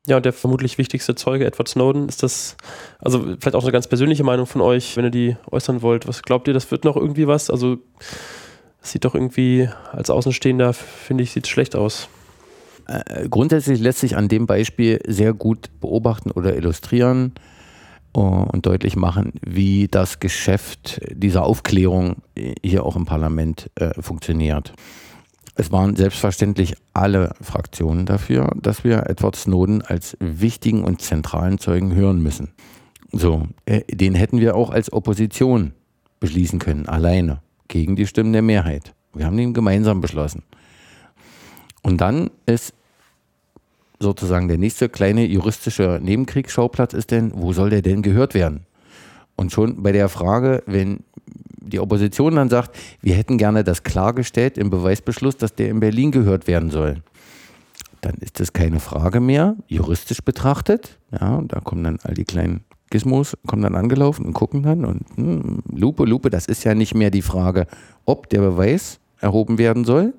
Ja, und der vermutlich wichtigste Zeuge, Edward Snowden, ist das, also vielleicht auch eine ganz persönliche Meinung von euch, wenn ihr die äußern wollt. Was glaubt ihr, das wird noch irgendwie was? Also, es sieht doch irgendwie als Außenstehender, finde ich, sieht es schlecht aus. Äh, grundsätzlich lässt sich an dem Beispiel sehr gut beobachten oder illustrieren und deutlich machen, wie das Geschäft dieser Aufklärung hier auch im Parlament äh, funktioniert. Es waren selbstverständlich alle Fraktionen dafür, dass wir Edward Snowden als wichtigen und zentralen Zeugen hören müssen. So, äh, den hätten wir auch als Opposition beschließen können, alleine, gegen die Stimmen der Mehrheit. Wir haben den gemeinsam beschlossen. Und dann ist sozusagen der nächste kleine juristische Nebenkriegsschauplatz ist denn, wo soll der denn gehört werden? Und schon bei der Frage, wenn die Opposition dann sagt, wir hätten gerne das klargestellt im Beweisbeschluss, dass der in Berlin gehört werden soll, dann ist das keine Frage mehr, juristisch betrachtet. Ja, und da kommen dann all die kleinen Gizmos, kommen dann angelaufen und gucken dann und hm, Lupe, Lupe, das ist ja nicht mehr die Frage, ob der Beweis erhoben werden soll,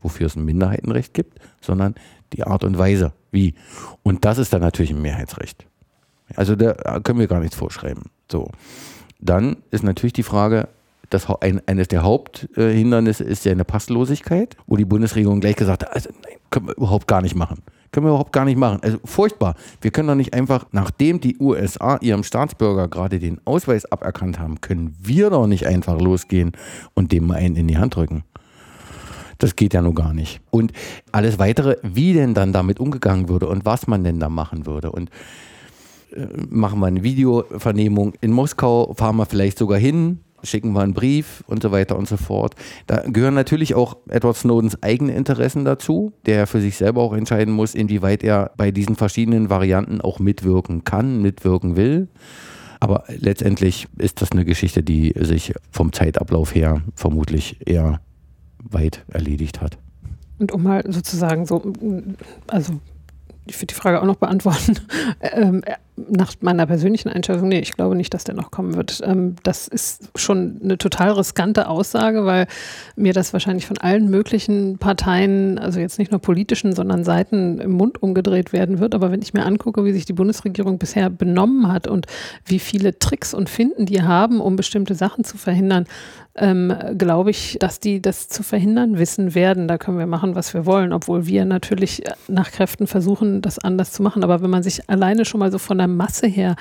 wofür es ein Minderheitenrecht gibt, sondern die Art und Weise, wie. Und das ist dann natürlich ein Mehrheitsrecht. Also da können wir gar nichts vorschreiben. So. Dann ist natürlich die Frage, das, ein, eines der Haupthindernisse ist ja eine Passlosigkeit, wo die Bundesregierung gleich gesagt hat, also nein, können wir überhaupt gar nicht machen. Können wir überhaupt gar nicht machen. Also furchtbar. Wir können doch nicht einfach, nachdem die USA ihrem Staatsbürger gerade den Ausweis aberkannt haben, können wir doch nicht einfach losgehen und dem einen in die Hand drücken. Das geht ja nur gar nicht. Und alles weitere, wie denn dann damit umgegangen würde und was man denn da machen würde. Und äh, machen wir eine Videovernehmung in Moskau, fahren wir vielleicht sogar hin, schicken wir einen Brief und so weiter und so fort. Da gehören natürlich auch Edward Snowdens eigene Interessen dazu, der für sich selber auch entscheiden muss, inwieweit er bei diesen verschiedenen Varianten auch mitwirken kann, mitwirken will. Aber letztendlich ist das eine Geschichte, die sich vom Zeitablauf her vermutlich eher weit erledigt hat. Und um mal sozusagen so, also ich würde die Frage auch noch beantworten. ähm, nach meiner persönlichen Einschätzung, nee, ich glaube nicht, dass der noch kommen wird. Ähm, das ist schon eine total riskante Aussage, weil mir das wahrscheinlich von allen möglichen Parteien, also jetzt nicht nur politischen, sondern Seiten im Mund umgedreht werden wird. Aber wenn ich mir angucke, wie sich die Bundesregierung bisher benommen hat und wie viele Tricks und Finden die haben, um bestimmte Sachen zu verhindern, ähm, glaube ich, dass die das zu verhindern wissen werden. Da können wir machen, was wir wollen, obwohl wir natürlich nach Kräften versuchen, das anders zu machen. Aber wenn man sich alleine schon mal so von der Masse her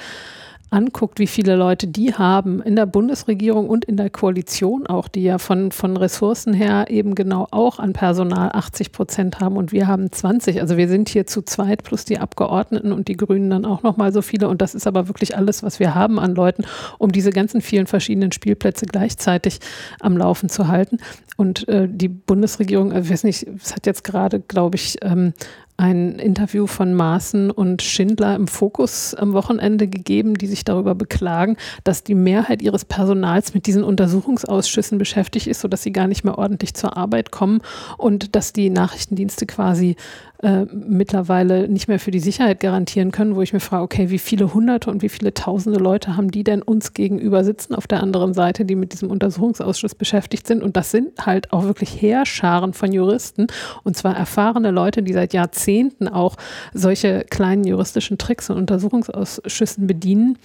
anguckt, wie viele Leute die haben in der Bundesregierung und in der Koalition auch, die ja von, von Ressourcen her eben genau auch an Personal 80 Prozent haben und wir haben 20. Also wir sind hier zu zweit plus die Abgeordneten und die Grünen dann auch nochmal so viele und das ist aber wirklich alles, was wir haben an Leuten, um diese ganzen vielen verschiedenen Spielplätze gleichzeitig am Laufen zu halten. Und äh, die Bundesregierung, also ich weiß nicht, es hat jetzt gerade, glaube ich, ähm, ein Interview von Maaßen und Schindler im Fokus am Wochenende gegeben, die sich darüber beklagen, dass die Mehrheit ihres Personals mit diesen Untersuchungsausschüssen beschäftigt ist, sodass sie gar nicht mehr ordentlich zur Arbeit kommen und dass die Nachrichtendienste quasi äh, mittlerweile nicht mehr für die Sicherheit garantieren können, wo ich mir frage, okay, wie viele hunderte und wie viele tausende Leute haben die denn uns gegenüber sitzen auf der anderen Seite, die mit diesem Untersuchungsausschuss beschäftigt sind? Und das sind halt auch wirklich Heerscharen von Juristen und zwar erfahrene Leute, die seit Jahrzehnten auch solche kleinen juristischen Tricks und Untersuchungsausschüssen bedienen.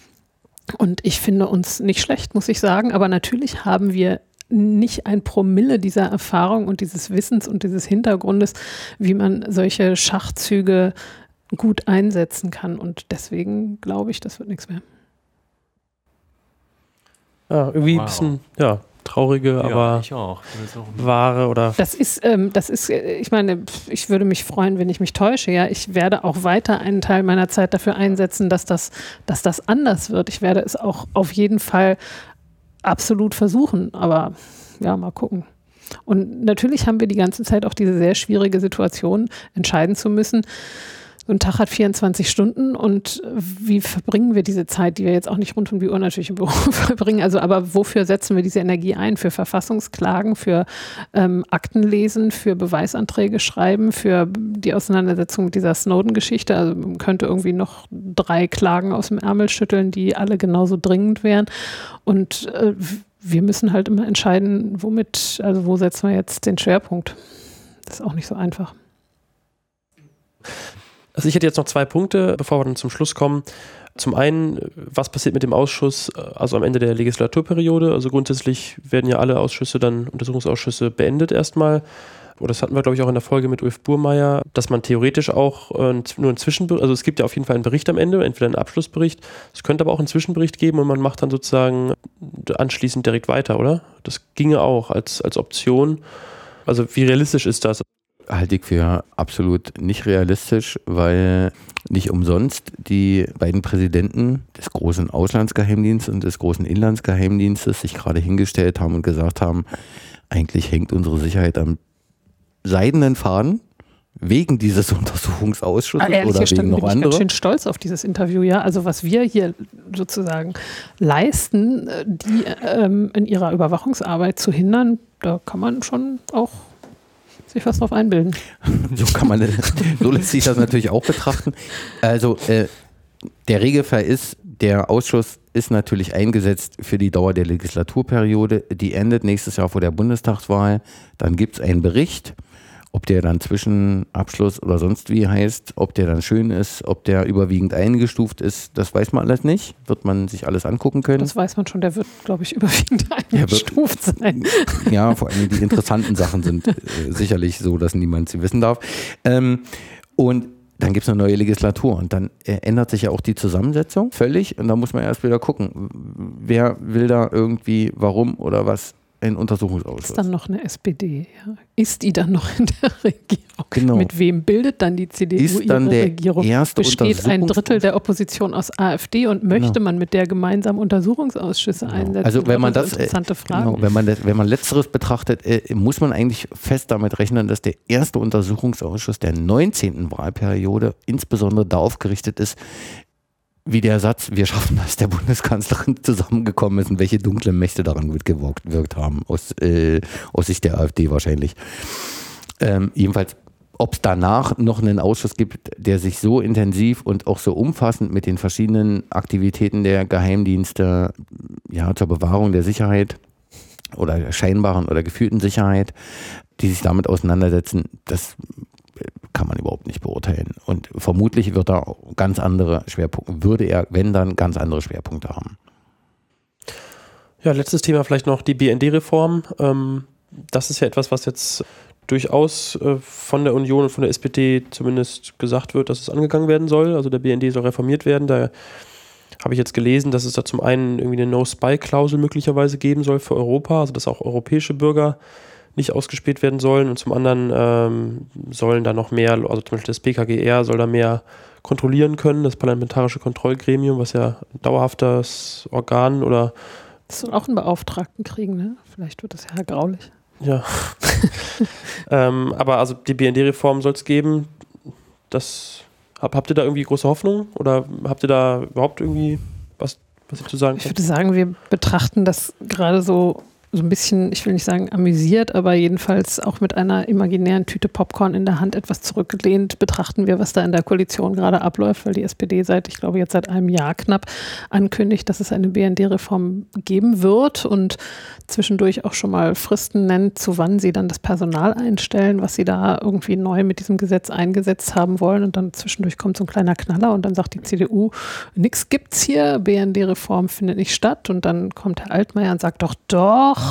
Und ich finde uns nicht schlecht, muss ich sagen. Aber natürlich haben wir nicht ein Promille dieser Erfahrung und dieses Wissens und dieses Hintergrundes, wie man solche Schachzüge gut einsetzen kann. Und deswegen glaube ich, das wird nichts mehr. Ja, irgendwie wow. ein bisschen, ja, traurige, ja, aber auch. wahre oder. Das ist, ähm, das ist, äh, ich meine, ich würde mich freuen, wenn ich mich täusche. Ja, ich werde auch weiter einen Teil meiner Zeit dafür einsetzen, dass das, dass das anders wird. Ich werde es auch auf jeden Fall absolut versuchen, aber ja, mal gucken. Und natürlich haben wir die ganze Zeit auch diese sehr schwierige Situation, entscheiden zu müssen, so ein Tag hat 24 Stunden und wie verbringen wir diese Zeit, die wir jetzt auch nicht rund um die Uhr natürlich im Büro verbringen? Also, aber wofür setzen wir diese Energie ein? Für Verfassungsklagen, für ähm, Aktenlesen, für Beweisanträge schreiben, für die Auseinandersetzung mit dieser Snowden-Geschichte? Also, man könnte irgendwie noch drei Klagen aus dem Ärmel schütteln, die alle genauso dringend wären. Und äh, wir müssen halt immer entscheiden, womit, also wo setzen wir jetzt den Schwerpunkt? Das ist auch nicht so einfach. Also ich hätte jetzt noch zwei Punkte, bevor wir dann zum Schluss kommen. Zum einen, was passiert mit dem Ausschuss, also am Ende der Legislaturperiode? Also grundsätzlich werden ja alle Ausschüsse dann, Untersuchungsausschüsse beendet erstmal. Oder das hatten wir, glaube ich, auch in der Folge mit Ulf Burmeier, dass man theoretisch auch äh, nur einen Zwischenbericht, also es gibt ja auf jeden Fall einen Bericht am Ende, entweder einen Abschlussbericht, es könnte aber auch einen Zwischenbericht geben und man macht dann sozusagen anschließend direkt weiter, oder? Das ginge auch als, als Option. Also wie realistisch ist das? Halte ich für absolut nicht realistisch, weil nicht umsonst die beiden Präsidenten des großen Auslandsgeheimdienstes und des großen Inlandsgeheimdienstes sich gerade hingestellt haben und gesagt haben, eigentlich hängt unsere Sicherheit am seidenen Faden wegen dieses Untersuchungsausschusses ah, oder wegen noch bin ich ganz schön stolz auf dieses Interview, ja. Also was wir hier sozusagen leisten, äh, die ähm, in ihrer Überwachungsarbeit zu hindern, da kann man schon auch sich was drauf einbilden. So kann man, so lässt sich das natürlich auch betrachten. Also äh, der Regelfall ist, der Ausschuss ist natürlich eingesetzt für die Dauer der Legislaturperiode. Die endet nächstes Jahr vor der Bundestagswahl. Dann gibt es einen Bericht. Ob der dann Zwischenabschluss oder sonst wie heißt, ob der dann schön ist, ob der überwiegend eingestuft ist, das weiß man alles nicht. Wird man sich alles angucken können. Das weiß man schon, der wird, glaube ich, überwiegend eingestuft wird, sein. Ja, vor allem die interessanten Sachen sind äh, sicherlich so, dass niemand sie wissen darf. Ähm, und dann gibt es eine neue Legislatur und dann äh, ändert sich ja auch die Zusammensetzung völlig und da muss man erst wieder gucken, wer will da irgendwie, warum oder was ein Untersuchungsausschuss. Ist dann noch eine SPD, ja. Ist die dann noch in der Regierung? Genau. Mit wem bildet dann die CDU ist dann ihre der Regierung? Erste Besteht ein Drittel der Opposition aus AfD und möchte genau. man mit der gemeinsam Untersuchungsausschüsse genau. einsetzen? Also wenn man das, äh, interessante Frage. Genau, wenn man das, wenn man letzteres betrachtet, äh, muss man eigentlich fest damit rechnen, dass der erste Untersuchungsausschuss der 19. Wahlperiode insbesondere darauf gerichtet ist, wie der Satz, wir schaffen das, der Bundeskanzlerin zusammengekommen ist und welche dunklen Mächte daran mitgewirkt haben, aus, äh, aus Sicht der AfD wahrscheinlich. Ähm, jedenfalls, ob es danach noch einen Ausschuss gibt, der sich so intensiv und auch so umfassend mit den verschiedenen Aktivitäten der Geheimdienste ja, zur Bewahrung der Sicherheit oder der scheinbaren oder gefühlten Sicherheit, die sich damit auseinandersetzen, das kann man überhaupt nicht beurteilen. Und vermutlich wird er ganz andere Schwerpunkte, würde er, wenn dann, ganz andere Schwerpunkte haben. Ja, letztes Thema vielleicht noch die BND-Reform. Ähm, das ist ja etwas, was jetzt durchaus äh, von der Union und von der SPD zumindest gesagt wird, dass es angegangen werden soll. Also der BND soll reformiert werden. Da habe ich jetzt gelesen, dass es da zum einen irgendwie eine No-Spy-Klausel möglicherweise geben soll für Europa, also dass auch europäische Bürger nicht ausgespielt werden sollen und zum anderen ähm, sollen da noch mehr, also zum Beispiel das BKGR soll da mehr kontrollieren können, das Parlamentarische Kontrollgremium, was ja ein dauerhaftes Organ oder. Das soll auch einen Beauftragten kriegen, ne? Vielleicht wird das ja graulich. Ja. ähm, aber also die BND-Reform soll es geben. Das hab, habt ihr da irgendwie große Hoffnung oder habt ihr da überhaupt irgendwie was, was ihr zu sagen Ich würde sagen, wir betrachten das gerade so so ein bisschen, ich will nicht sagen amüsiert, aber jedenfalls auch mit einer imaginären Tüte Popcorn in der Hand etwas zurückgelehnt betrachten wir, was da in der Koalition gerade abläuft, weil die SPD seit, ich glaube, jetzt seit einem Jahr knapp ankündigt, dass es eine BND-Reform geben wird und zwischendurch auch schon mal Fristen nennt, zu wann sie dann das Personal einstellen, was sie da irgendwie neu mit diesem Gesetz eingesetzt haben wollen. Und dann zwischendurch kommt so ein kleiner Knaller und dann sagt die CDU, nichts gibt's hier, BND-Reform findet nicht statt. Und dann kommt Herr Altmaier und sagt doch, doch.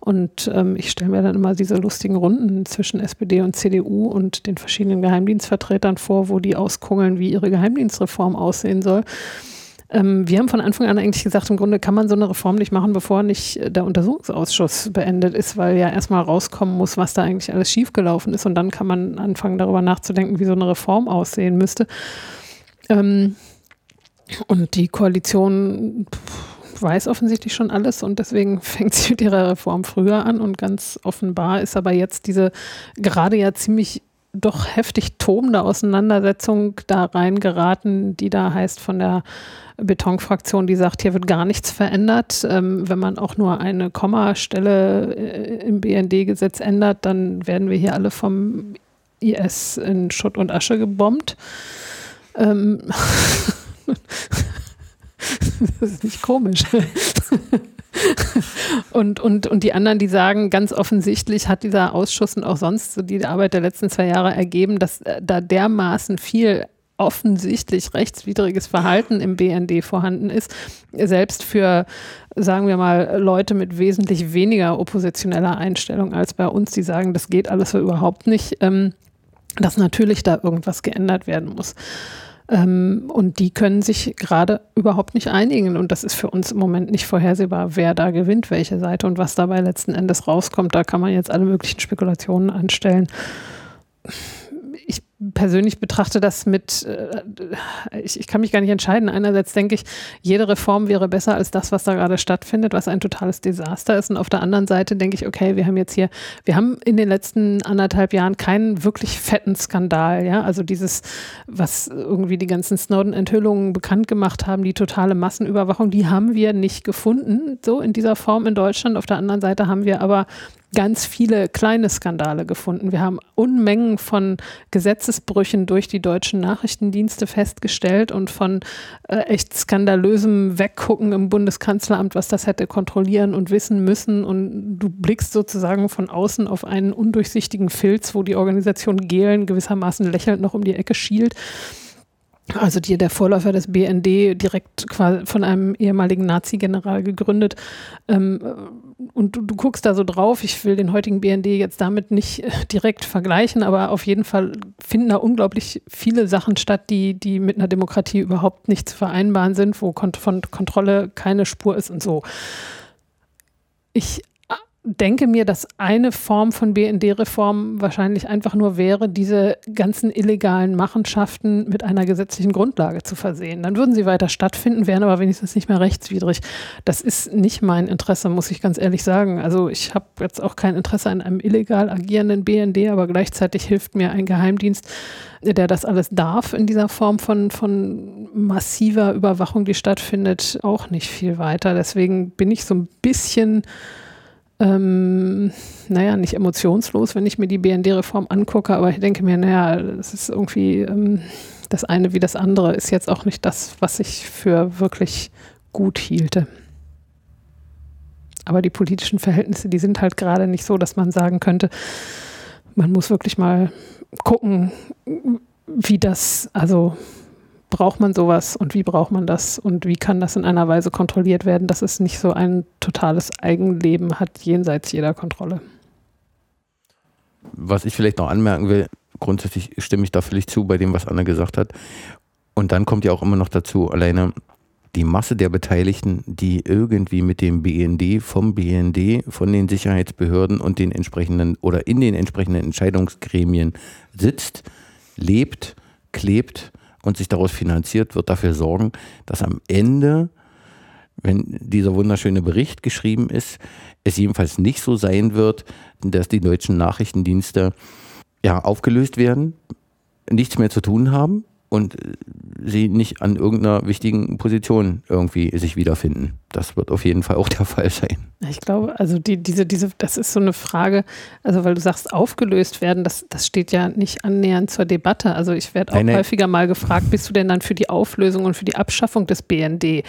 Und ähm, ich stelle mir dann immer diese lustigen Runden zwischen SPD und CDU und den verschiedenen Geheimdienstvertretern vor, wo die auskungeln, wie ihre Geheimdienstreform aussehen soll. Ähm, wir haben von Anfang an eigentlich gesagt, im Grunde kann man so eine Reform nicht machen, bevor nicht der Untersuchungsausschuss beendet ist, weil ja erstmal rauskommen muss, was da eigentlich alles schiefgelaufen ist. Und dann kann man anfangen, darüber nachzudenken, wie so eine Reform aussehen müsste. Ähm, und die Koalition weiß offensichtlich schon alles und deswegen fängt sie mit ihrer Reform früher an und ganz offenbar ist aber jetzt diese gerade ja ziemlich doch heftig tobende Auseinandersetzung da reingeraten, die da heißt von der Betonfraktion, die sagt, hier wird gar nichts verändert. Ähm, wenn man auch nur eine Kommastelle äh, im BND-Gesetz ändert, dann werden wir hier alle vom IS in Schutt und Asche gebombt. Ähm das ist nicht komisch. und, und, und die anderen, die sagen, ganz offensichtlich hat dieser Ausschuss und auch sonst so die Arbeit der letzten zwei Jahre ergeben, dass äh, da dermaßen viel offensichtlich rechtswidriges Verhalten im BND vorhanden ist, selbst für, sagen wir mal, Leute mit wesentlich weniger oppositioneller Einstellung als bei uns, die sagen, das geht alles so überhaupt nicht, ähm, dass natürlich da irgendwas geändert werden muss. Ähm, und die können sich gerade überhaupt nicht einigen. Und das ist für uns im Moment nicht vorhersehbar, wer da gewinnt, welche Seite und was dabei letzten Endes rauskommt. Da kann man jetzt alle möglichen Spekulationen anstellen persönlich betrachte das mit, äh, ich, ich, kann mich gar nicht entscheiden. Einerseits denke ich, jede Reform wäre besser als das, was da gerade stattfindet, was ein totales Desaster ist. Und auf der anderen Seite denke ich, okay, wir haben jetzt hier, wir haben in den letzten anderthalb Jahren keinen wirklich fetten Skandal. Ja, also dieses, was irgendwie die ganzen Snowden-Enthüllungen bekannt gemacht haben, die totale Massenüberwachung, die haben wir nicht gefunden, so in dieser Form in Deutschland. Auf der anderen Seite haben wir aber ganz viele kleine Skandale gefunden. Wir haben Unmengen von Gesetzesbrüchen durch die deutschen Nachrichtendienste festgestellt und von äh, echt skandalösem Weggucken im Bundeskanzleramt, was das hätte kontrollieren und wissen müssen. Und du blickst sozusagen von außen auf einen undurchsichtigen Filz, wo die Organisation Gehlen gewissermaßen lächelnd noch um die Ecke schielt. Also die, der Vorläufer des BND, direkt von einem ehemaligen Nazi-General gegründet. Ähm, und du, du, guckst da so drauf, ich will den heutigen BND jetzt damit nicht äh, direkt vergleichen, aber auf jeden Fall finden da unglaublich viele Sachen statt, die, die mit einer Demokratie überhaupt nicht zu vereinbaren sind, wo Kont von Kontrolle keine Spur ist und so. Ich denke mir, dass eine Form von BND-Reform wahrscheinlich einfach nur wäre, diese ganzen illegalen Machenschaften mit einer gesetzlichen Grundlage zu versehen. Dann würden sie weiter stattfinden, wären aber wenigstens nicht mehr rechtswidrig. Das ist nicht mein Interesse, muss ich ganz ehrlich sagen. Also ich habe jetzt auch kein Interesse an einem illegal agierenden BND, aber gleichzeitig hilft mir ein Geheimdienst, der das alles darf in dieser Form von, von massiver Überwachung, die stattfindet, auch nicht viel weiter. Deswegen bin ich so ein bisschen ähm, naja, nicht emotionslos, wenn ich mir die BND-Reform angucke, aber ich denke mir, naja, das ist irgendwie ähm, das eine wie das andere, ist jetzt auch nicht das, was ich für wirklich gut hielte. Aber die politischen Verhältnisse, die sind halt gerade nicht so, dass man sagen könnte, man muss wirklich mal gucken, wie das, also braucht man sowas und wie braucht man das und wie kann das in einer Weise kontrolliert werden, dass es nicht so ein totales Eigenleben hat jenseits jeder Kontrolle. Was ich vielleicht noch anmerken will, grundsätzlich stimme ich da völlig zu bei dem, was Anne gesagt hat. Und dann kommt ja auch immer noch dazu, alleine die Masse der Beteiligten, die irgendwie mit dem BND, vom BND, von den Sicherheitsbehörden und den entsprechenden oder in den entsprechenden Entscheidungsgremien sitzt, lebt, klebt und sich daraus finanziert, wird dafür sorgen, dass am Ende, wenn dieser wunderschöne Bericht geschrieben ist, es jedenfalls nicht so sein wird, dass die deutschen Nachrichtendienste ja, aufgelöst werden, nichts mehr zu tun haben und sie nicht an irgendeiner wichtigen Position irgendwie sich wiederfinden. Das wird auf jeden Fall auch der Fall sein. Ich glaube, also die, diese, diese, das ist so eine Frage, also weil du sagst, aufgelöst werden, das, das steht ja nicht annähernd zur Debatte. Also ich werde auch Eine, häufiger mal gefragt, bist du denn dann für die Auflösung und für die Abschaffung des BND?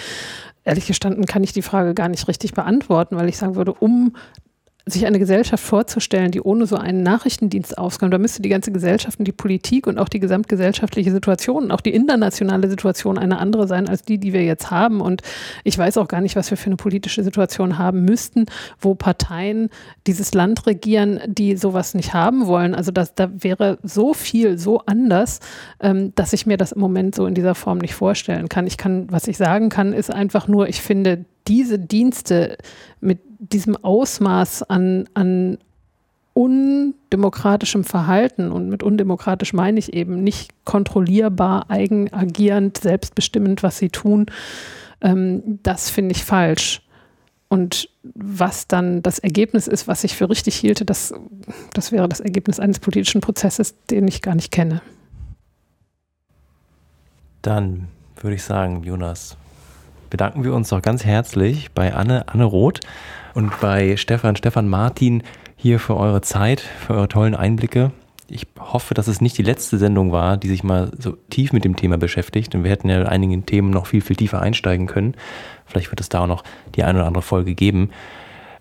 Ehrlich gestanden kann ich die Frage gar nicht richtig beantworten, weil ich sagen würde, um sich eine Gesellschaft vorzustellen, die ohne so einen Nachrichtendienst auskommt, da müsste die ganze Gesellschaft und die Politik und auch die gesamtgesellschaftliche Situation auch die internationale Situation eine andere sein als die, die wir jetzt haben. Und ich weiß auch gar nicht, was wir für eine politische Situation haben müssten, wo Parteien dieses Land regieren, die sowas nicht haben wollen. Also das, da wäre so viel so anders, ähm, dass ich mir das im Moment so in dieser Form nicht vorstellen kann. Ich kann, was ich sagen kann, ist einfach nur, ich finde diese Dienste mit diesem Ausmaß an, an undemokratischem Verhalten und mit undemokratisch meine ich eben nicht kontrollierbar, eigen agierend, selbstbestimmend, was sie tun, ähm, das finde ich falsch. Und was dann das Ergebnis ist, was ich für richtig hielte, das, das wäre das Ergebnis eines politischen Prozesses, den ich gar nicht kenne. Dann würde ich sagen, Jonas, bedanken wir uns doch ganz herzlich bei Anne, Anne Roth und bei Stefan, Stefan Martin hier für eure Zeit, für eure tollen Einblicke. Ich hoffe, dass es nicht die letzte Sendung war, die sich mal so tief mit dem Thema beschäftigt. Und wir hätten ja einigen Themen noch viel, viel tiefer einsteigen können. Vielleicht wird es da auch noch die eine oder andere Folge geben.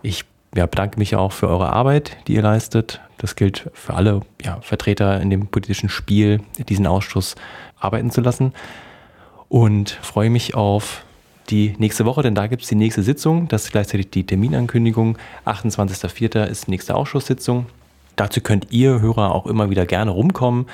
Ich ja, bedanke mich auch für eure Arbeit, die ihr leistet. Das gilt für alle ja, Vertreter in dem politischen Spiel, diesen Ausschuss arbeiten zu lassen. Und freue mich auf die nächste Woche, denn da gibt es die nächste Sitzung. Das ist gleichzeitig die Terminankündigung. 28.04. ist die nächste Ausschusssitzung. Dazu könnt ihr Hörer auch immer wieder gerne rumkommen.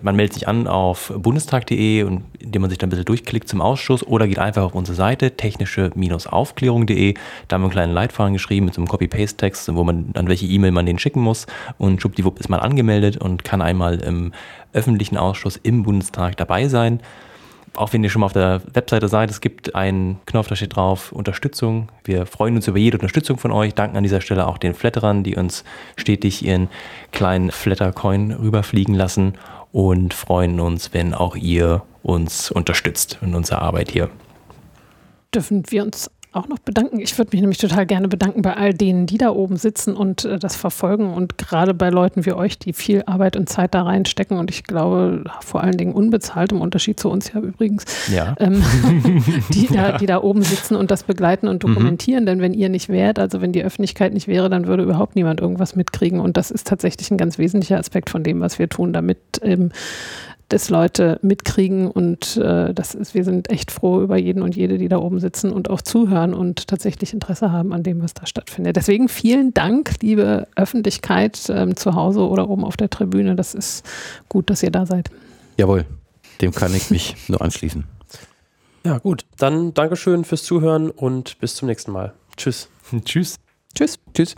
Man meldet sich an auf bundestag.de und indem man sich dann ein bisschen durchklickt zum Ausschuss oder geht einfach auf unsere Seite technische-aufklärung.de. Da haben wir einen kleinen Leitfaden geschrieben mit so einem Copy-Paste-Text, wo man an welche E-Mail man den schicken muss. Und schwuppdiwupp ist man angemeldet und kann einmal im öffentlichen Ausschuss im Bundestag dabei sein auch wenn ihr schon mal auf der Webseite seid, es gibt einen Knopf, da steht drauf Unterstützung. Wir freuen uns über jede Unterstützung von euch. Danken an dieser Stelle auch den Flatterern, die uns stetig ihren kleinen Flattercoin rüberfliegen lassen und freuen uns, wenn auch ihr uns unterstützt in unserer Arbeit hier. Dürfen wir uns auch noch bedanken. Ich würde mich nämlich total gerne bedanken bei all denen, die da oben sitzen und äh, das verfolgen und gerade bei Leuten wie euch, die viel Arbeit und Zeit da reinstecken und ich glaube vor allen Dingen unbezahlt, im Unterschied zu uns ja übrigens, ja. Ähm, die, da, die da oben sitzen und das begleiten und mhm. dokumentieren. Mhm. Denn wenn ihr nicht wärt, also wenn die Öffentlichkeit nicht wäre, dann würde überhaupt niemand irgendwas mitkriegen und das ist tatsächlich ein ganz wesentlicher Aspekt von dem, was wir tun, damit ähm, das Leute mitkriegen und äh, das ist, wir sind echt froh über jeden und jede, die da oben sitzen und auch zuhören und tatsächlich Interesse haben an dem, was da stattfindet. Deswegen vielen Dank, liebe Öffentlichkeit ähm, zu Hause oder oben auf der Tribüne. Das ist gut, dass ihr da seid. Jawohl, dem kann ich mich nur anschließen. Ja, gut. Dann Dankeschön fürs Zuhören und bis zum nächsten Mal. Tschüss. Tschüss. Tschüss. Tschüss.